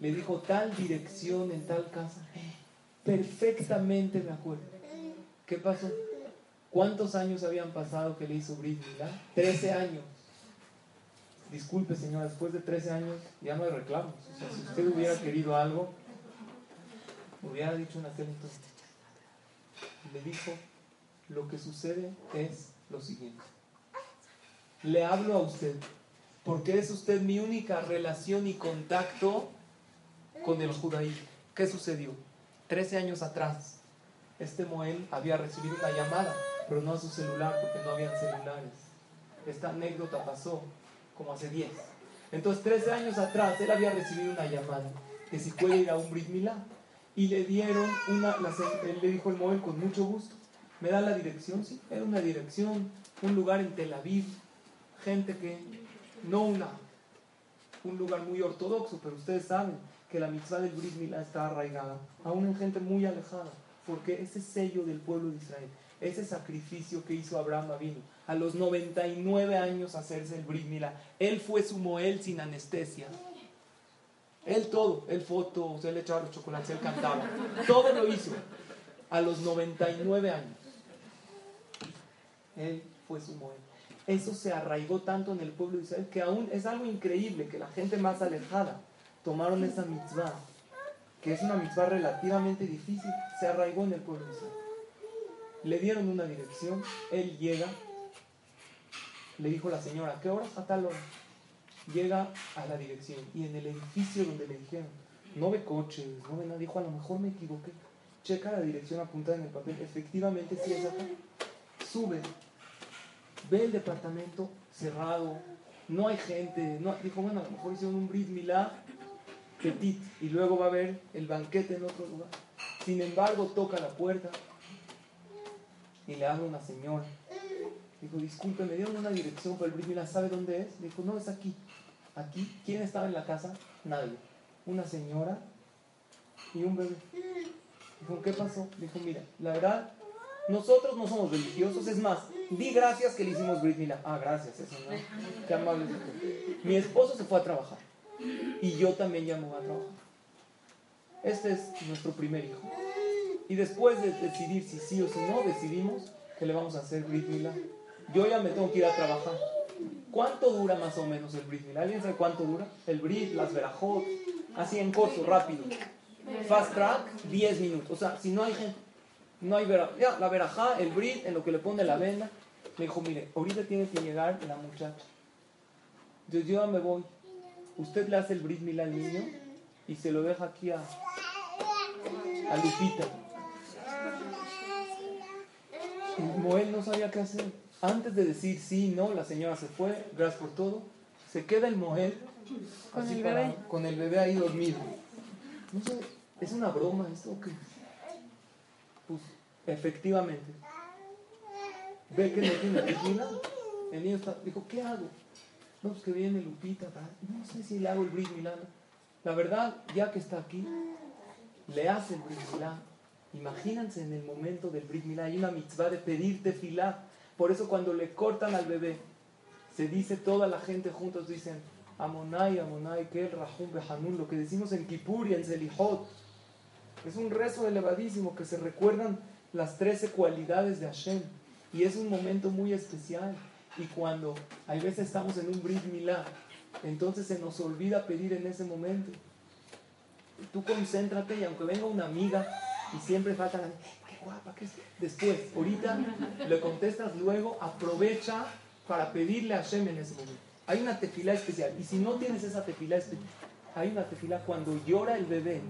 Le dijo tal dirección en tal casa. Perfectamente me acuerdo. ¿Qué pasó? ¿Cuántos años habían pasado que le hizo Brit Milá? Trece años disculpe señora, después de 13 años ya no hay reclamos. Si usted hubiera querido algo, hubiera dicho aquel entonces. Le dijo, lo que sucede es lo siguiente. Le hablo a usted porque es usted mi única relación y contacto con el judaísmo. ¿Qué sucedió? 13 años atrás, este Moel había recibido una llamada, pero no a su celular porque no habían celulares. Esta anécdota pasó como hace 10. Entonces, 13 años atrás, él había recibido una llamada que si puede ir a un Brit Milá. Y le dieron una, él le dijo el Moel con mucho gusto. ¿Me da la dirección? Sí, era una dirección, un lugar en Tel Aviv, gente que, no una, un lugar muy ortodoxo, pero ustedes saben que la mitzvah del Brit Milá está arraigada, aún en gente muy alejada, porque ese sello del pueblo de Israel, ese sacrificio que hizo Abraham vino a los 99 años hacerse el Brit Milá, él fue su Moel sin anestesia. Él todo, él fotos, él echaba los chocolates, él cantaba, todo lo hizo a los 99 años. Él fue su Moel. Eso se arraigó tanto en el pueblo de Israel que aún es algo increíble que la gente más alejada tomaron esa mitzvah, que es una mitzvah relativamente difícil, se arraigó en el pueblo de Israel. Le dieron una dirección, él llega, le dijo la señora, ¿qué hora? A tal hora. Llega a la dirección y en el edificio donde le dijeron, no ve coches, no ve nada, dijo, a lo mejor me equivoqué. Checa la dirección apuntada en el papel, efectivamente sí es acá. Sube, ve el departamento cerrado, no hay gente, no, dijo, bueno, a lo mejor hicieron un brit milá petit y luego va a haber el banquete en otro lugar. Sin embargo, toca la puerta y le habla una señora. Dijo, disculpe, me dieron una dirección para el brit ¿sabe dónde es? Dijo, no, es aquí. Aquí, ¿quién estaba en la casa? Nadie. Una señora y un bebé. Dijo, ¿qué pasó? Dijo, mira, la verdad, nosotros no somos religiosos, es más, di gracias que le hicimos Brit Milá. Ah, gracias, eso no. Qué amable. Mi esposo se fue a trabajar y yo también ya me voy a trabajar. Este es nuestro primer hijo. Y después de decidir si sí o si no, decidimos que le vamos a hacer Brit Milá. Yo ya me tengo que ir a trabajar. ¿Cuánto dura más o menos el Brit? ¿Alguien sabe cuánto dura? El Brit, las verajot, así en corto, rápido. Fast track, 10 minutos. O sea, si no hay gente, no hay verajá. Ya, la verajá, el Brit, en lo que le pone la venda. Me dijo, mire, ahorita tiene que llegar la muchacha. Yo, yo me voy. Usted le hace el Brit al niño y se lo deja aquí a, a Lupita. Moel no sabía qué hacer. Antes de decir sí, no, la señora se fue, gracias por todo. Se queda el Moel Con así el para- bebé. con el bebé ahí dormido. No sé, ¿es una broma esto o qué? Pues, efectivamente. Ve que no tiene tequila. El niño está, dijo, ¿qué hago? No, pues que viene Lupita. No sé si le hago el Brit Milá. La verdad, ya que está aquí, le hace el Brit Milá. Imagínense en el momento del Brit Milá. Hay una mitzvah de pedir tefilá. Por eso cuando le cortan al bebé, se dice toda la gente juntos, dicen, Amonai, Amonai, que el Rahum Behanun, lo que decimos en Kippur y en Zelihot. Es un rezo elevadísimo que se recuerdan las 13 cualidades de Hashem. Y es un momento muy especial. Y cuando hay veces estamos en un Brit Milá, entonces se nos olvida pedir en ese momento. Tú concéntrate y aunque venga una amiga y siempre falta qué guapa que es. Después, ahorita le contestas luego, aprovecha para pedirle a Hashem en ese momento. Hay una tefilá especial. Y si no tienes esa tefilá especial, hay una tefilá cuando llora el bebé.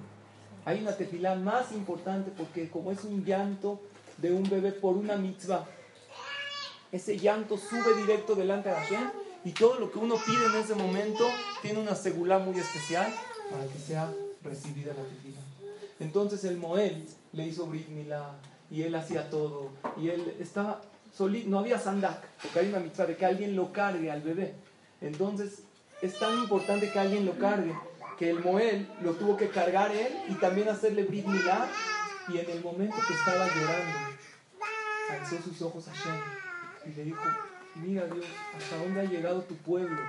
Hay una tefilá más importante porque como es un llanto de un bebé por una mitzvah, ese llanto sube directo delante de Hashem y todo lo que uno pide en ese momento tiene una segulá muy especial para que sea recibida la tefilá. Entonces el Moel le hizo Brit Milá y él hacía todo y él estaba solito, no había sandak, porque hay una mitzvah de que alguien lo cargue al bebé. Entonces es tan importante que alguien lo cargue que el Moel lo tuvo que cargar él y también hacerle Brit y en el momento que estaba llorando alzó sus ojos a Hashem y le dijo, mira Dios, ¿hasta dónde ha llegado tu pueblo?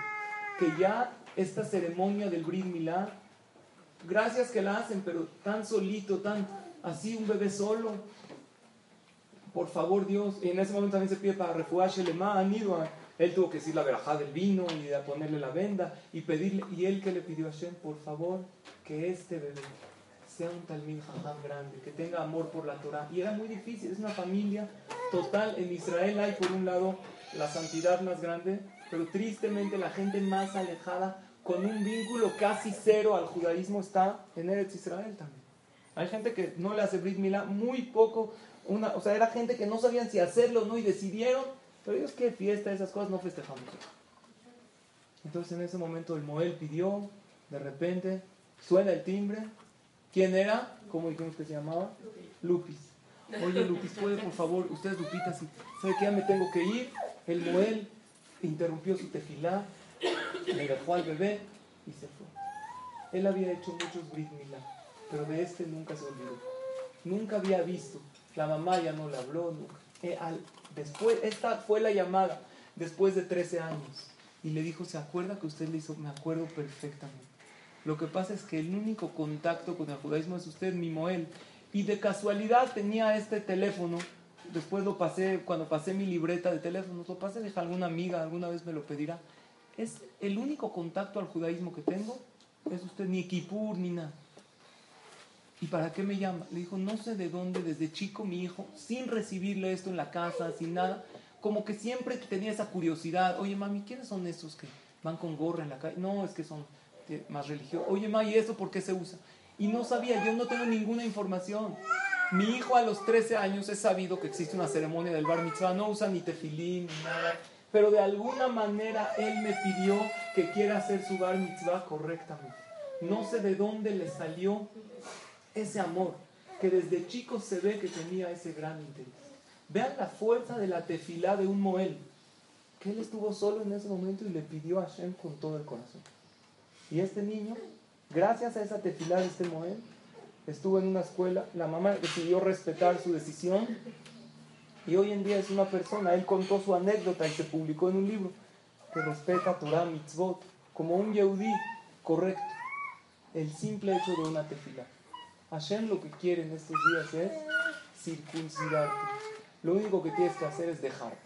Que ya esta ceremonia del Brit Milá, gracias que la hacen, pero tan solito, tan así un bebé solo. Por favor Dios, y en ese momento también se pide para refugiarse Anidua. Él tuvo que decir la verajá del vino y de ponerle la venda y pedirle, y él que le pidió a Hashem, por favor, que este bebé sea un talmid jajam grande, que tenga amor por la Torah. Y era muy difícil, es una familia total. En Israel hay por un lado la santidad más grande, pero tristemente la gente más alejada, con un vínculo casi cero al judaísmo, está en Eretz Israel también. Hay gente que no le hace Brit Milá, muy poco, o sea, era gente que no sabían si hacerlo o no y decidieron, pero ellos qué fiesta, esas cosas no festejamos. Entonces en ese momento el Moel pidió, de repente suena el timbre, ¿Quién era? ¿Cómo dijimos que se llamaba? Lupis. Oye, Lupis, ¿puede por favor? Usted, Lupita, si sabe que ya me tengo que ir. El Moel interrumpió su tefilá, le dejó al bebé y se fue. Él había hecho muchos Brit pero de este nunca se olvidó. Nunca había visto. La mamá ya no le habló nunca. Eh, después, esta fue la llamada después de 13 años. Y le dijo, ¿se acuerda que usted le hizo? Me acuerdo perfectamente. Lo que pasa es que el único contacto con el judaísmo es usted, mi Moel. Y de casualidad tenía este teléfono. Después lo pasé, cuando pasé mi libreta de teléfono, lo pasé, dije, alguna amiga alguna vez me lo pedirá. Es el único contacto al judaísmo que tengo. Es usted ni Kipur ni nada. ¿Y para qué me llama? Le dijo, no sé de dónde, desde chico mi hijo, sin recibirle esto en la casa, sin nada, como que siempre tenía esa curiosidad. Oye, mami, ¿quiénes son esos que van con gorra en la calle? No, es que son eh, más religiosos. Oye, mami, ¿y eso por qué se usa? Y no sabía, yo no tengo ninguna información. Mi hijo a los 13 años he sabido que existe una ceremonia del bar mitzvah, no usa ni tefilín ni nada, pero de alguna manera él me pidió que quiera hacer su bar mitzvah correctamente. No sé de dónde le salió ese amor, que desde chico se ve que tenía ese gran interés. Vean la fuerza de la tefilá de un Moel, que él estuvo solo en ese momento y le pidió a Hashem con todo el corazón. Y este niño, gracias a esa tefilá de este Moel, estuvo en una escuela, la mamá decidió respetar su decisión y hoy en día es una persona, él contó su anécdota y se publicó en un libro que respeta Torah Mitzvot como un Yehudí correcto. El simple hecho de una tefilá. Hashem lo que quiere en estos días es circuncidarte. Lo único que tienes que hacer es dejarte.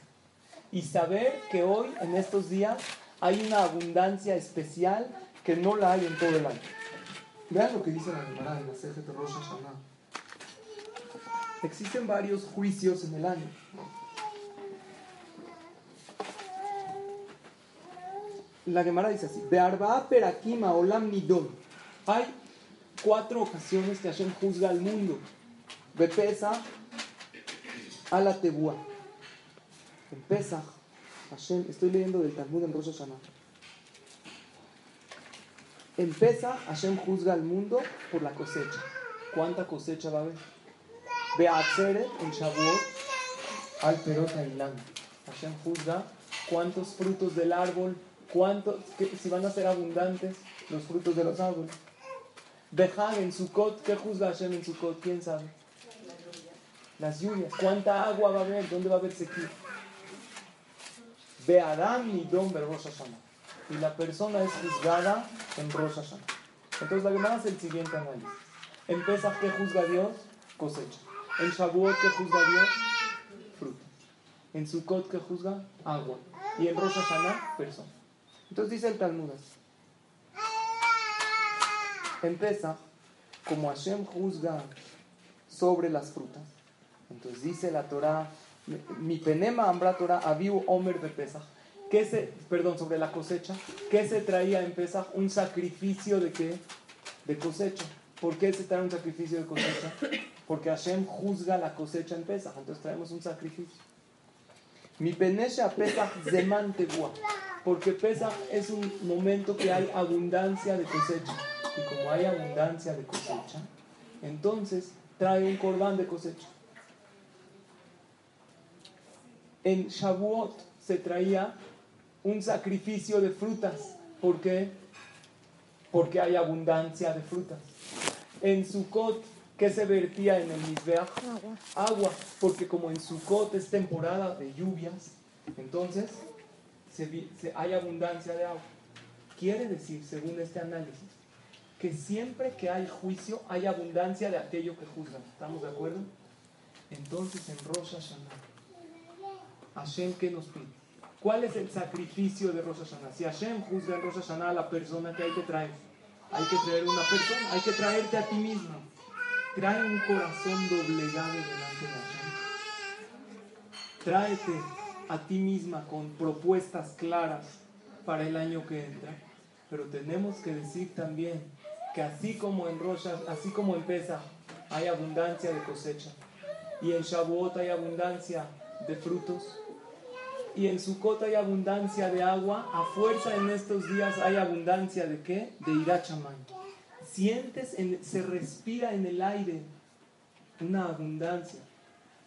Y saber que hoy, en estos días, hay una abundancia especial que no la hay en todo el año. Vean lo que dice la Gemara en la de Rosh Hashanah. Existen varios juicios en el año. La Gemara dice así: Be'arba'a perakima olam. Hay cuatro ocasiones que Hashem juzga al mundo. Bepesa a la Tebúa. En Hashem, estoy leyendo del Talmud en Rosh Hashanah. En Hashem juzga al mundo por la cosecha. ¿Cuánta cosecha va a haber? Beatzeret en Shavuot al Perot Hashem juzga cuántos frutos del árbol, cuántos, si van a ser abundantes los frutos de los árboles. Dejar en Sukkot, ¿qué juzga Hashem en Sukkot? ¿Quién sabe? Las lluvias. ¿Cuánta agua va a haber? ¿Dónde va a haber sequía? Ve Adam y Don Rosh Hashanah. Y la persona es juzgada en Rosh Hashanah. Entonces la Gemara hace el siguiente análisis. En Pesach, ¿qué juzga Dios? Cosecha. En Shavuot, ¿qué juzga Dios? Fruta. En Sukkot, ¿qué juzga? Agua. Y en Rosh Hashanah, persona. Entonces dice el Talmud empieza como Hashem juzga sobre las frutas. Entonces dice la Torah, mi penema ambra Torah aviu omer de Pesach. ¿Qué se, perdón, sobre la cosecha, ¿qué se traía en Pesach? Un sacrificio de qué? De cosecha. ¿Por qué se trae un sacrificio de cosecha? Porque Hashem juzga la cosecha en Pesach, entonces traemos un sacrificio. Mi penesha Pesach zeman porque Pesach es un momento que hay abundancia de cosecha y como hay abundancia de cosecha, entonces trae un corbán de cosecha. En Shavuot se traía un sacrificio de frutas. ¿Por qué? Porque hay abundancia de frutas. En Sukkot, ¿qué se vertía en el Mizbeach? Agua. Agua. Porque como en Sukkot es temporada de lluvias, entonces hay abundancia de agua. Quiere decir, según este análisis, que siempre que hay juicio hay abundancia de aquello que juzgan. ¿Estamos de acuerdo? Entonces en Rosh Hashanah, Hashem, ¿qué nos pide? ¿Cuál es el sacrificio de Rosh Hashanah? Si Hashem juzga en Rosh Hashanah a la persona que hay que traer, hay que traer una persona, hay que traerte a ti mismo. Trae un corazón doblegado delante de Hashem. Tráete a ti misma con propuestas claras para el año que entra. Pero tenemos que decir también que así como en Rosh, así como en Pesa hay abundancia de cosecha y en Shavuot hay abundancia de frutos y en Sukkot hay abundancia de agua, a fuerza en estos días hay abundancia de qué? De irachamay. Sientes, se respira en el aire una abundancia.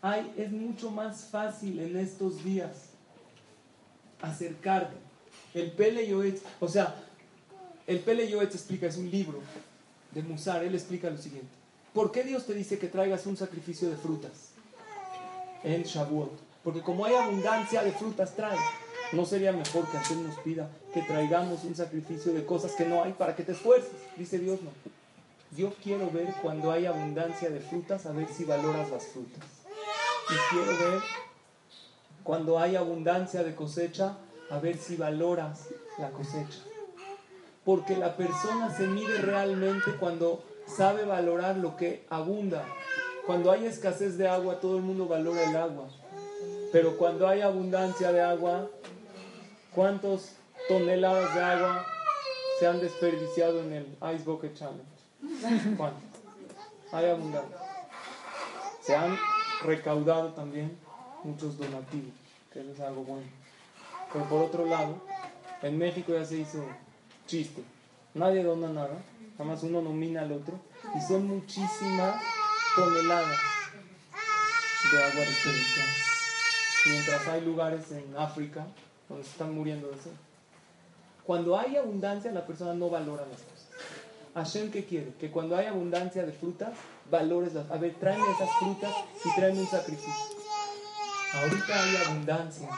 Ay, es mucho más fácil en estos días acercarte. El Pele Yoetz, o sea, el Pele Yoetz explica, es un libro de Musar, él explica lo siguiente. ¿Por qué Dios te dice que traigas un sacrificio de frutas en Shavuot? Porque como hay abundancia de frutas, trae. ¿No sería mejor que Hashem nos pida que traigamos un sacrificio de cosas que no hay para que te esfuerces? Dice Dios, no. Yo quiero ver cuando hay abundancia de frutas, a ver si valoras las frutas. Y quiero ver cuando hay abundancia de cosecha, a ver si valoras la cosecha. Porque la persona se mide realmente cuando sabe valorar lo que abunda. Cuando hay escasez de agua, todo el mundo valora el agua. Pero cuando hay abundancia de agua, ¿cuántas toneladas de agua se han desperdiciado en el Ice Bucket Challenge? ¿Cuántas? Hay abundancia. Se han recaudado también muchos donativos, que es algo bueno. Pero por otro lado, en México ya se hizo chiste. Nadie dona nada, nada más uno nomina al otro, y son muchísimas toneladas de agua desperdiciada. Mientras hay lugares en África donde se están muriendo de sed. Cuando hay abundancia, la persona no valora las cosas. Hashem, ¿qué quiere? Que cuando hay abundancia de frutas, valores las. A ver, tráeme esas frutas y tráeme un sacrificio. Ahorita hay abundancia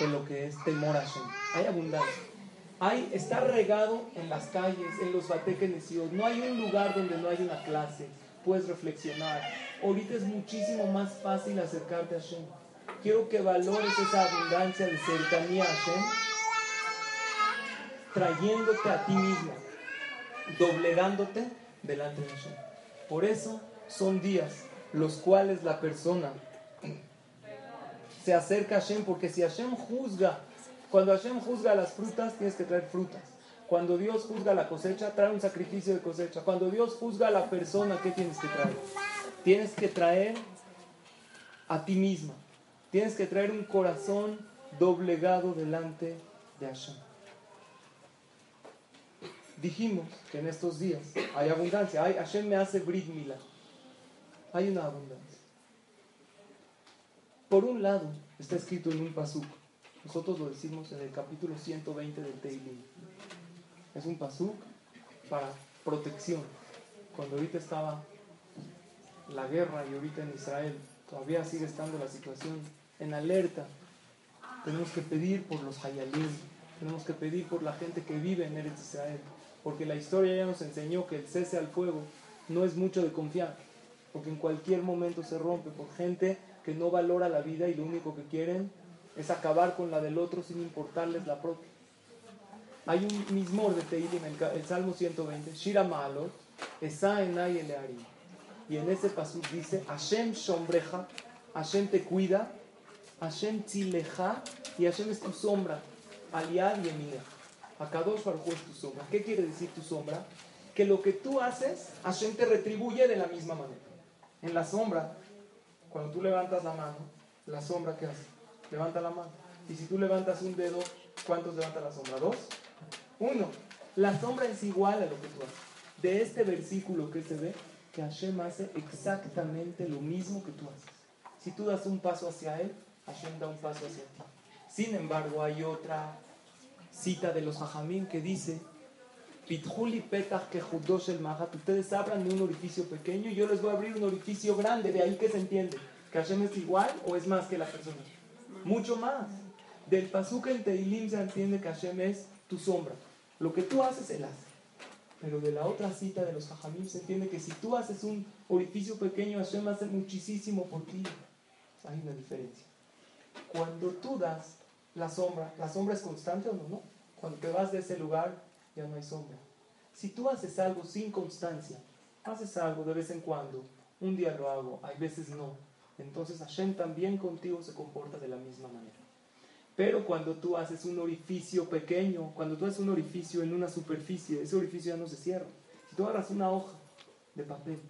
de lo que es temor a Hashem. Hay abundancia. Hay, está regado en las calles, en los batekenesios. No hay un lugar donde no hay una clase. Puedes reflexionar. Ahorita es muchísimo más fácil acercarte a Hashem. Quiero que valores esa abundancia de cercanía a Hashem, trayéndote a ti mismo, doblegándote delante de Hashem. Por eso son días los cuales la persona se acerca a Hashem, porque si Hashem juzga, cuando Hashem juzga las frutas, tienes que traer frutas. Cuando Dios juzga la cosecha, trae un sacrificio de cosecha. Cuando Dios juzga a la persona, ¿qué tienes que traer? Tienes que traer a ti misma. Tienes que traer un corazón doblegado delante de Hashem. Dijimos que en estos días hay abundancia. Hay, Hashem me hace brit mila. Hay una abundancia. Por un lado, está escrito en un pasuk. Nosotros lo decimos en el capítulo 120 del Teilim. Es un pasuk para protección. Cuando ahorita estaba la guerra y ahorita en Israel todavía sigue estando la situación en alerta. Tenemos que pedir por los hayalim, tenemos que pedir por la gente que vive en Eretz Israel, porque la historia ya nos enseñó que el cese al fuego no es mucho de confiar, porque en cualquier momento se rompe por gente que no valora la vida y lo único que quieren es acabar con la del otro sin importarles la propia. Hay un mismor de Teilim, el, el Salmo 120, Shira Maalot, Esa Enay Elearim. Y en ese pasuk dice, Hashem Shombreja, Hashem te cuida, Hashem Tzileja, y Hashem es tu sombra, Aliad y Emineja. Akadosh Baruj es tu sombra. ¿Qué quiere decir tu sombra? Que lo que tú haces, Hashem te retribuye de la misma manera. En la sombra, cuando tú levantas la mano, la sombra ¿qué hace? Levanta la mano. Y si tú levantas un dedo, ¿cuántos levanta la sombra? ¿Dos? Uno. La sombra es igual a lo que tú haces. De este versículo que se ve, que Hashem hace exactamente lo mismo que tú haces. Si tú das un paso hacia Él, Hashem da un paso hacia ti. Sin embargo, hay otra cita de los Hajamim que dice, ustedes abran de un orificio pequeño y yo les voy a abrir un orificio grande, de ahí que se entiende, que Hashem es igual o es más que la persona. Mucho más. Del pasuk en Teilim se entiende que Hashem es tu sombra. Lo que tú haces, Él hace. Pero de la otra cita de los Jajamim se entiende que si tú haces un orificio pequeño, Hashem hace muchísimo por ti. Hay una diferencia. Cuando tú das la sombra, ¿la sombra es constante o no? no? Cuando te vas de ese lugar, ya no hay sombra. Si tú haces algo sin constancia, haces algo de vez en cuando, un día lo hago, hay veces no, entonces Hashem también contigo se comporta de la misma manera. Pero cuando tú haces un orificio pequeño, cuando tú haces un orificio en una superficie, ese orificio ya no se cierra. Si tú agarras una hoja de papel,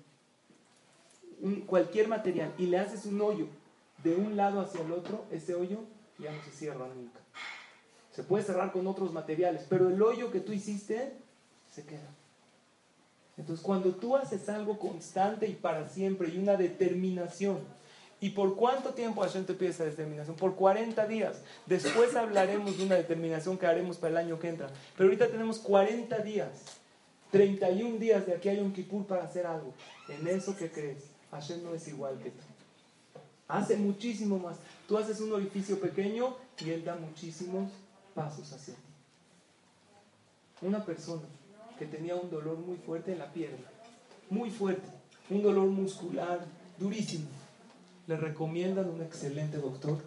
cualquier material, y le haces un hoyo de un lado hacia el otro, ese hoyo ya no se cierra nunca. Se puede cerrar con otros materiales, pero el hoyo que tú hiciste se queda. Entonces, cuando tú haces algo constante y para siempre y una determinación, ¿y por cuánto tiempo Hashem te pide esa determinación? Por 40 días. Después hablaremos de una determinación que haremos para el año que entra. Pero ahorita tenemos 40 días, 31 días de aquí hay un Kippur para hacer algo. En eso que crees, Hashem no es igual que tú. Hace muchísimo más. Tú haces un orificio pequeño y Él da muchísimos pasos hacia ti. Una persona que tenía un dolor muy fuerte en la pierna, muy fuerte, un dolor muscular durísimo, le recomiendan un excelente doctor.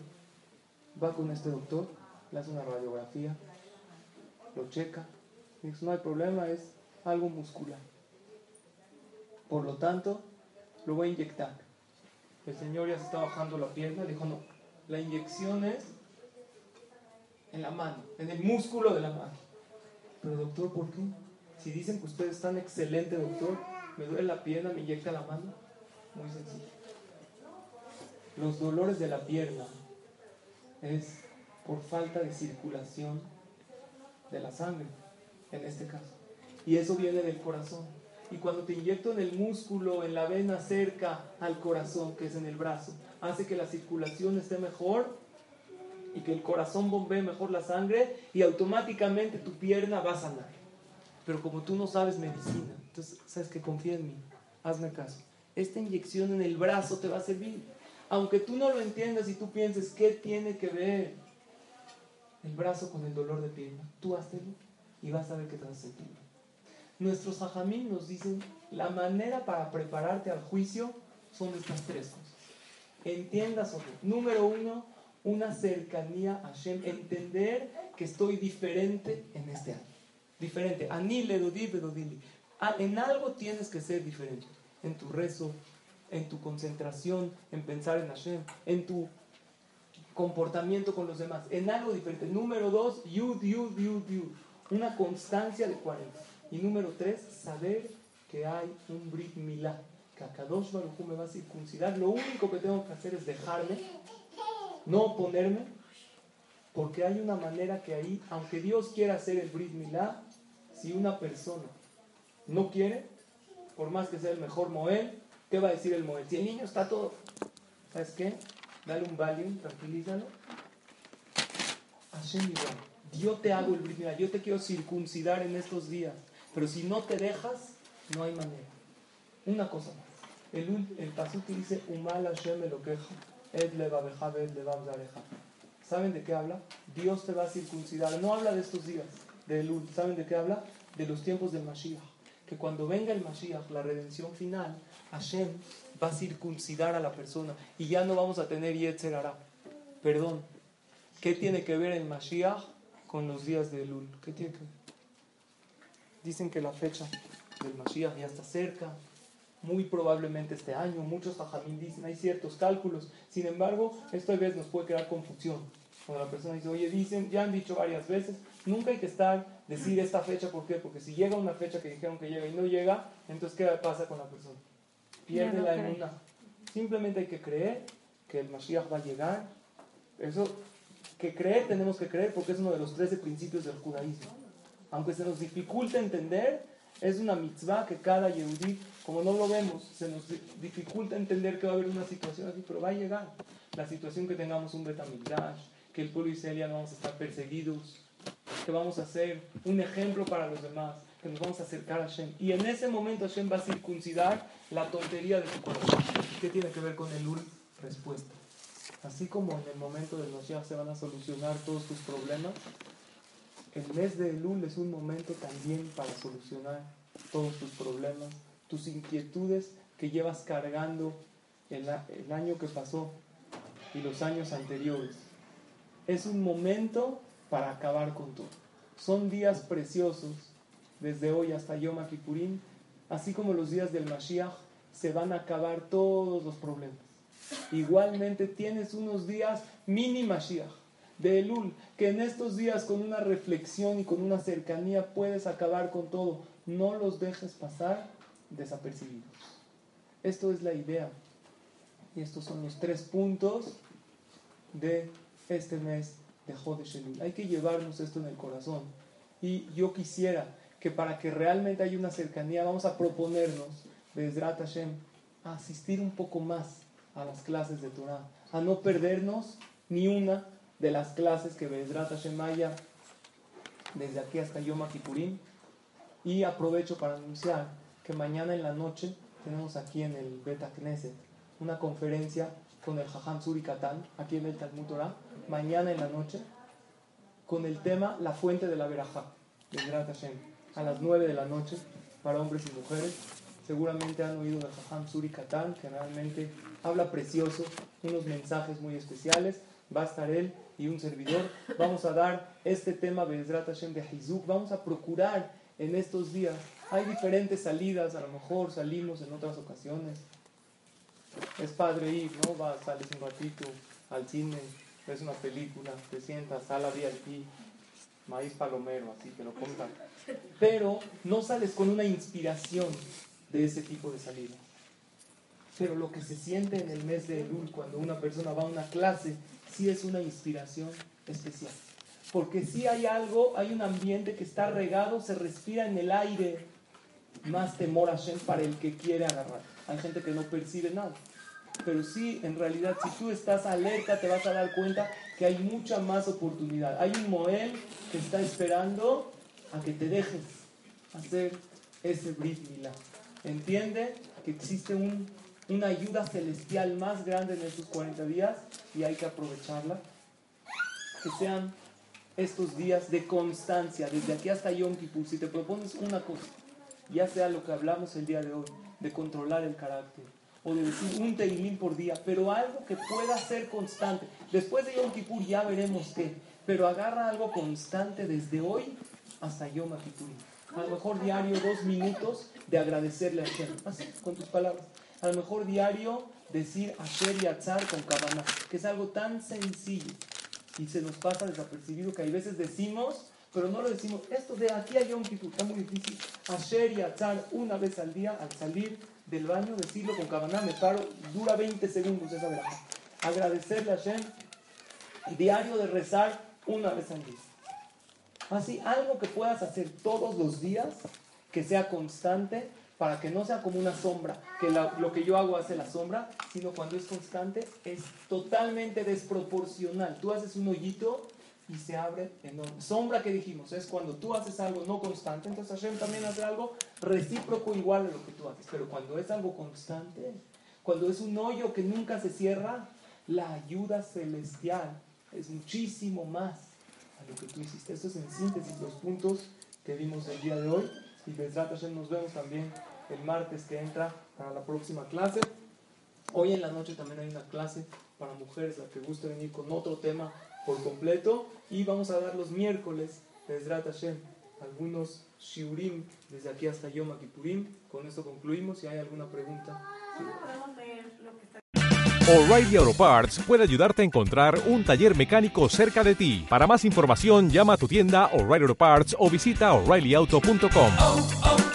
Va con este doctor, le hace una radiografía, lo checa, dice, no hay problema, es algo muscular. Por lo tanto, lo voy a inyectar. El señor ya se está bajando la pierna, dijo, no, la inyección es en la mano, en el músculo de la mano. Pero doctor, ¿por qué? Si dicen que usted es tan excelente, doctor, me duele la pierna, me inyecta la mano. Muy sencillo. Los dolores de la pierna es por falta de circulación de la sangre, en este caso. Y eso viene del corazón. Y cuando te inyecto en el músculo, en la vena cerca al corazón, que es en el brazo, hace que la circulación esté mejor y que el corazón bombee mejor la sangre y automáticamente tu pierna va a sanar. Pero como tú no sabes medicina, entonces sabes que confía en mí, hazme caso. Esta inyección en el brazo te va a servir. Aunque tú no lo entiendas y tú pienses, ¿qué tiene que ver el brazo con el dolor de pierna? Tú hazlo y vas a ver que te a sentir. Nuestros hajamim nos dicen, la manera para prepararte al juicio son estas tres cosas. Entiendas o. Número uno, una cercanía a Hashem, entender que estoy diferente en este año. Diferente. Anile, dodili. Ah, en algo tienes que ser diferente. En tu rezo, en tu concentración, en pensar en Hashem, en tu comportamiento con los demás, en algo diferente. Número dos, yud, yud, yud, yud. Una constancia de 40. Y número tres, saber que hay un Brit Milá, que a Kadosh Baruj me va a circuncidar. Lo único que tengo que hacer es dejarme no oponerme, porque hay una manera que ahí, aunque Dios quiera hacer el Brit Milá, si una persona no quiere, por más que sea el mejor Moel, ¿qué va a decir el Moel? Si el niño está todo, ¿sabes qué? Dale un valium, tranquilízalo. Hashem. Yo te hago el Milá, yo te quiero circuncidar en estos días, pero si no te dejas, no hay manera. Una cosa más. El, el que dice, Umal Hashem me lo quejo ¿Saben de qué habla? Dios te va a circuncidar. No habla de estos días, de Elul. ¿Saben de qué habla? De los tiempos del Mashiach. Que cuando venga el Mashiach, la redención final, Hashem va a circuncidar a la persona y ya no vamos a tener Yetzer Perdón. ¿Qué tiene que ver el Mashiach con los días de Elul? ¿Qué tiene que ver? Dicen que la fecha del Mashiach ya está cerca, muy probablemente este año. Muchos hajamim dicen, hay ciertos cálculos. Sin embargo, esto a veces nos puede crear confusión. Cuando la persona dice, oye, dicen, ya han dicho varias veces, nunca hay que estar, decir esta fecha, ¿por qué? Porque si llega una fecha que dijeron que llega y no llega, entonces ¿qué pasa con la persona? Pierde la inmunidad. Simplemente hay que creer que el Mashiach va a llegar. Eso, que creer, tenemos que creer porque es uno de los 13 principios del judaísmo. Aunque se nos dificulte entender, es una mitzvah que cada yehudí, como no lo vemos, se nos dificulta entender que va a haber una situación así, pero va a llegar. La situación que tengamos un Betamigdash, que el pueblo israelí no vamos a estar perseguidos, que vamos a ser un ejemplo para los demás, que nos vamos a acercar a Hashem. Y en ese momento Hashem va a circuncidar la tontería de tu corazón. ¿Qué tiene que ver con el ul? Respuesta. Así como en el momento de los se van a solucionar todos tus problemas, el mes de Elul es un momento también para solucionar todos tus problemas, tus inquietudes que llevas cargando el, el año que pasó y los años anteriores. Es un momento para acabar con todo. Son días preciosos, desde hoy hasta Yom Kippurim, así como los días del Mashiach, se van a acabar todos los problemas. Igualmente tienes unos días mini Mashiach de Elul, que en estos días con una reflexión y con una cercanía puedes acabar con todo. No los dejes pasar desapercibidos. Esto es la idea. Y estos son los tres puntos de este mes de Jodesh Elul. Hay que llevarnos esto en el corazón. Y yo quisiera que para que realmente haya una cercanía, vamos a proponernos, Bezrat Hashem, a asistir un poco más a las clases de Torah, a no perdernos ni una de las clases que Bezrat Hashem haya desde aquí hasta Yom Kippurim. Y aprovecho para anunciar que mañana en la noche tenemos aquí en el Beta Knesset una conferencia con el Jajam Suri Katan, aquí en el Talmud Torah, mañana en la noche, con el tema La fuente de la Berajá, de Hashem a las 9 de la noche para hombres y mujeres. Seguramente han oído de Jajam Suri Katan, que realmente habla precioso, unos mensajes muy especiales. Va a estar él y un servidor. Vamos a dar este tema, Bezrat Hashem de Hizuk. Vamos a procurar en estos días. Hay diferentes salidas, a lo mejor salimos en otras ocasiones. Es padre ir, ¿no? Va, sales un ratito al cine, ves una película, te sientas, sala VIP, maíz palomero, así que lo compran. Pero no sales con una inspiración de ese tipo de salida. Pero lo que se siente en el mes de Elul cuando una persona va a una clase, sí es una inspiración especial. Porque sí hay algo, hay un ambiente que está regado, se respira en el aire más temor a Shem para el que quiere agarrar. Hay gente que no percibe nada. Pero sí, en realidad, si tú estás alerta, te vas a dar cuenta que hay mucha más oportunidad. Hay un Moel que está esperando a que te dejes hacer ese Brit Milá. Entiende que existe una ayuda celestial más grande en estos 40 días y hay que aprovecharla. Que sean estos días de constancia, desde aquí hasta Yom Kippur. Si te propones una cosa, ya sea lo que hablamos el día de hoy, de controlar el carácter, o de decir un teilín por día, pero algo que pueda ser constante. Después de Yom Kippur ya veremos qué, pero agarra algo constante desde hoy hasta Yom Kippur. A lo mejor diario dos minutos de agradecerle a Hashem, así, con tus palabras. A lo mejor diario decir Asher y Atzar con Kabbalah, que es algo tan sencillo y se nos pasa desapercibido que hay veces decimos, pero no lo decimos. Esto de aquí a Yom Kippur está muy difícil. Asher y Atzar una vez al día al salir del baño, decirlo con cabana, me paro, dura 20 segundos esa verdad. Agradecerle a Hashem, diario de rezar una vez al día. Así, algo que puedas hacer todos los días, que sea constante, para que no sea como una sombra, que lo que yo hago hace la sombra, sino cuando es constante, es totalmente desproporcional. Tú haces un hoyito y se abre enorme. Sombra que dijimos es cuando tú haces algo no constante, entonces Hashem también hace algo recíproco igual a lo que tú haces. Pero cuando es algo constante, cuando es un hoyo que nunca se cierra, la ayuda celestial es muchísimo más a lo que tú hiciste. Esto es en síntesis los puntos que vimos el día de hoy. Y Besrat Hashem nos vemos también el martes que entra para la próxima clase. Hoy en la noche también hay una clase para mujeres, la que guste venir con otro tema por completo y vamos a dar los miércoles, Bezrat Hashem, algunos shiurim desde aquí hasta Yom Kippurim. Con esto concluimos. Si hay alguna pregunta. O'Reilly Auto Parts puede ayudarte a encontrar un taller mecánico cerca de ti. Para más información, llama a tu tienda O'Reilly Auto Parts o visita oreillyauto.com.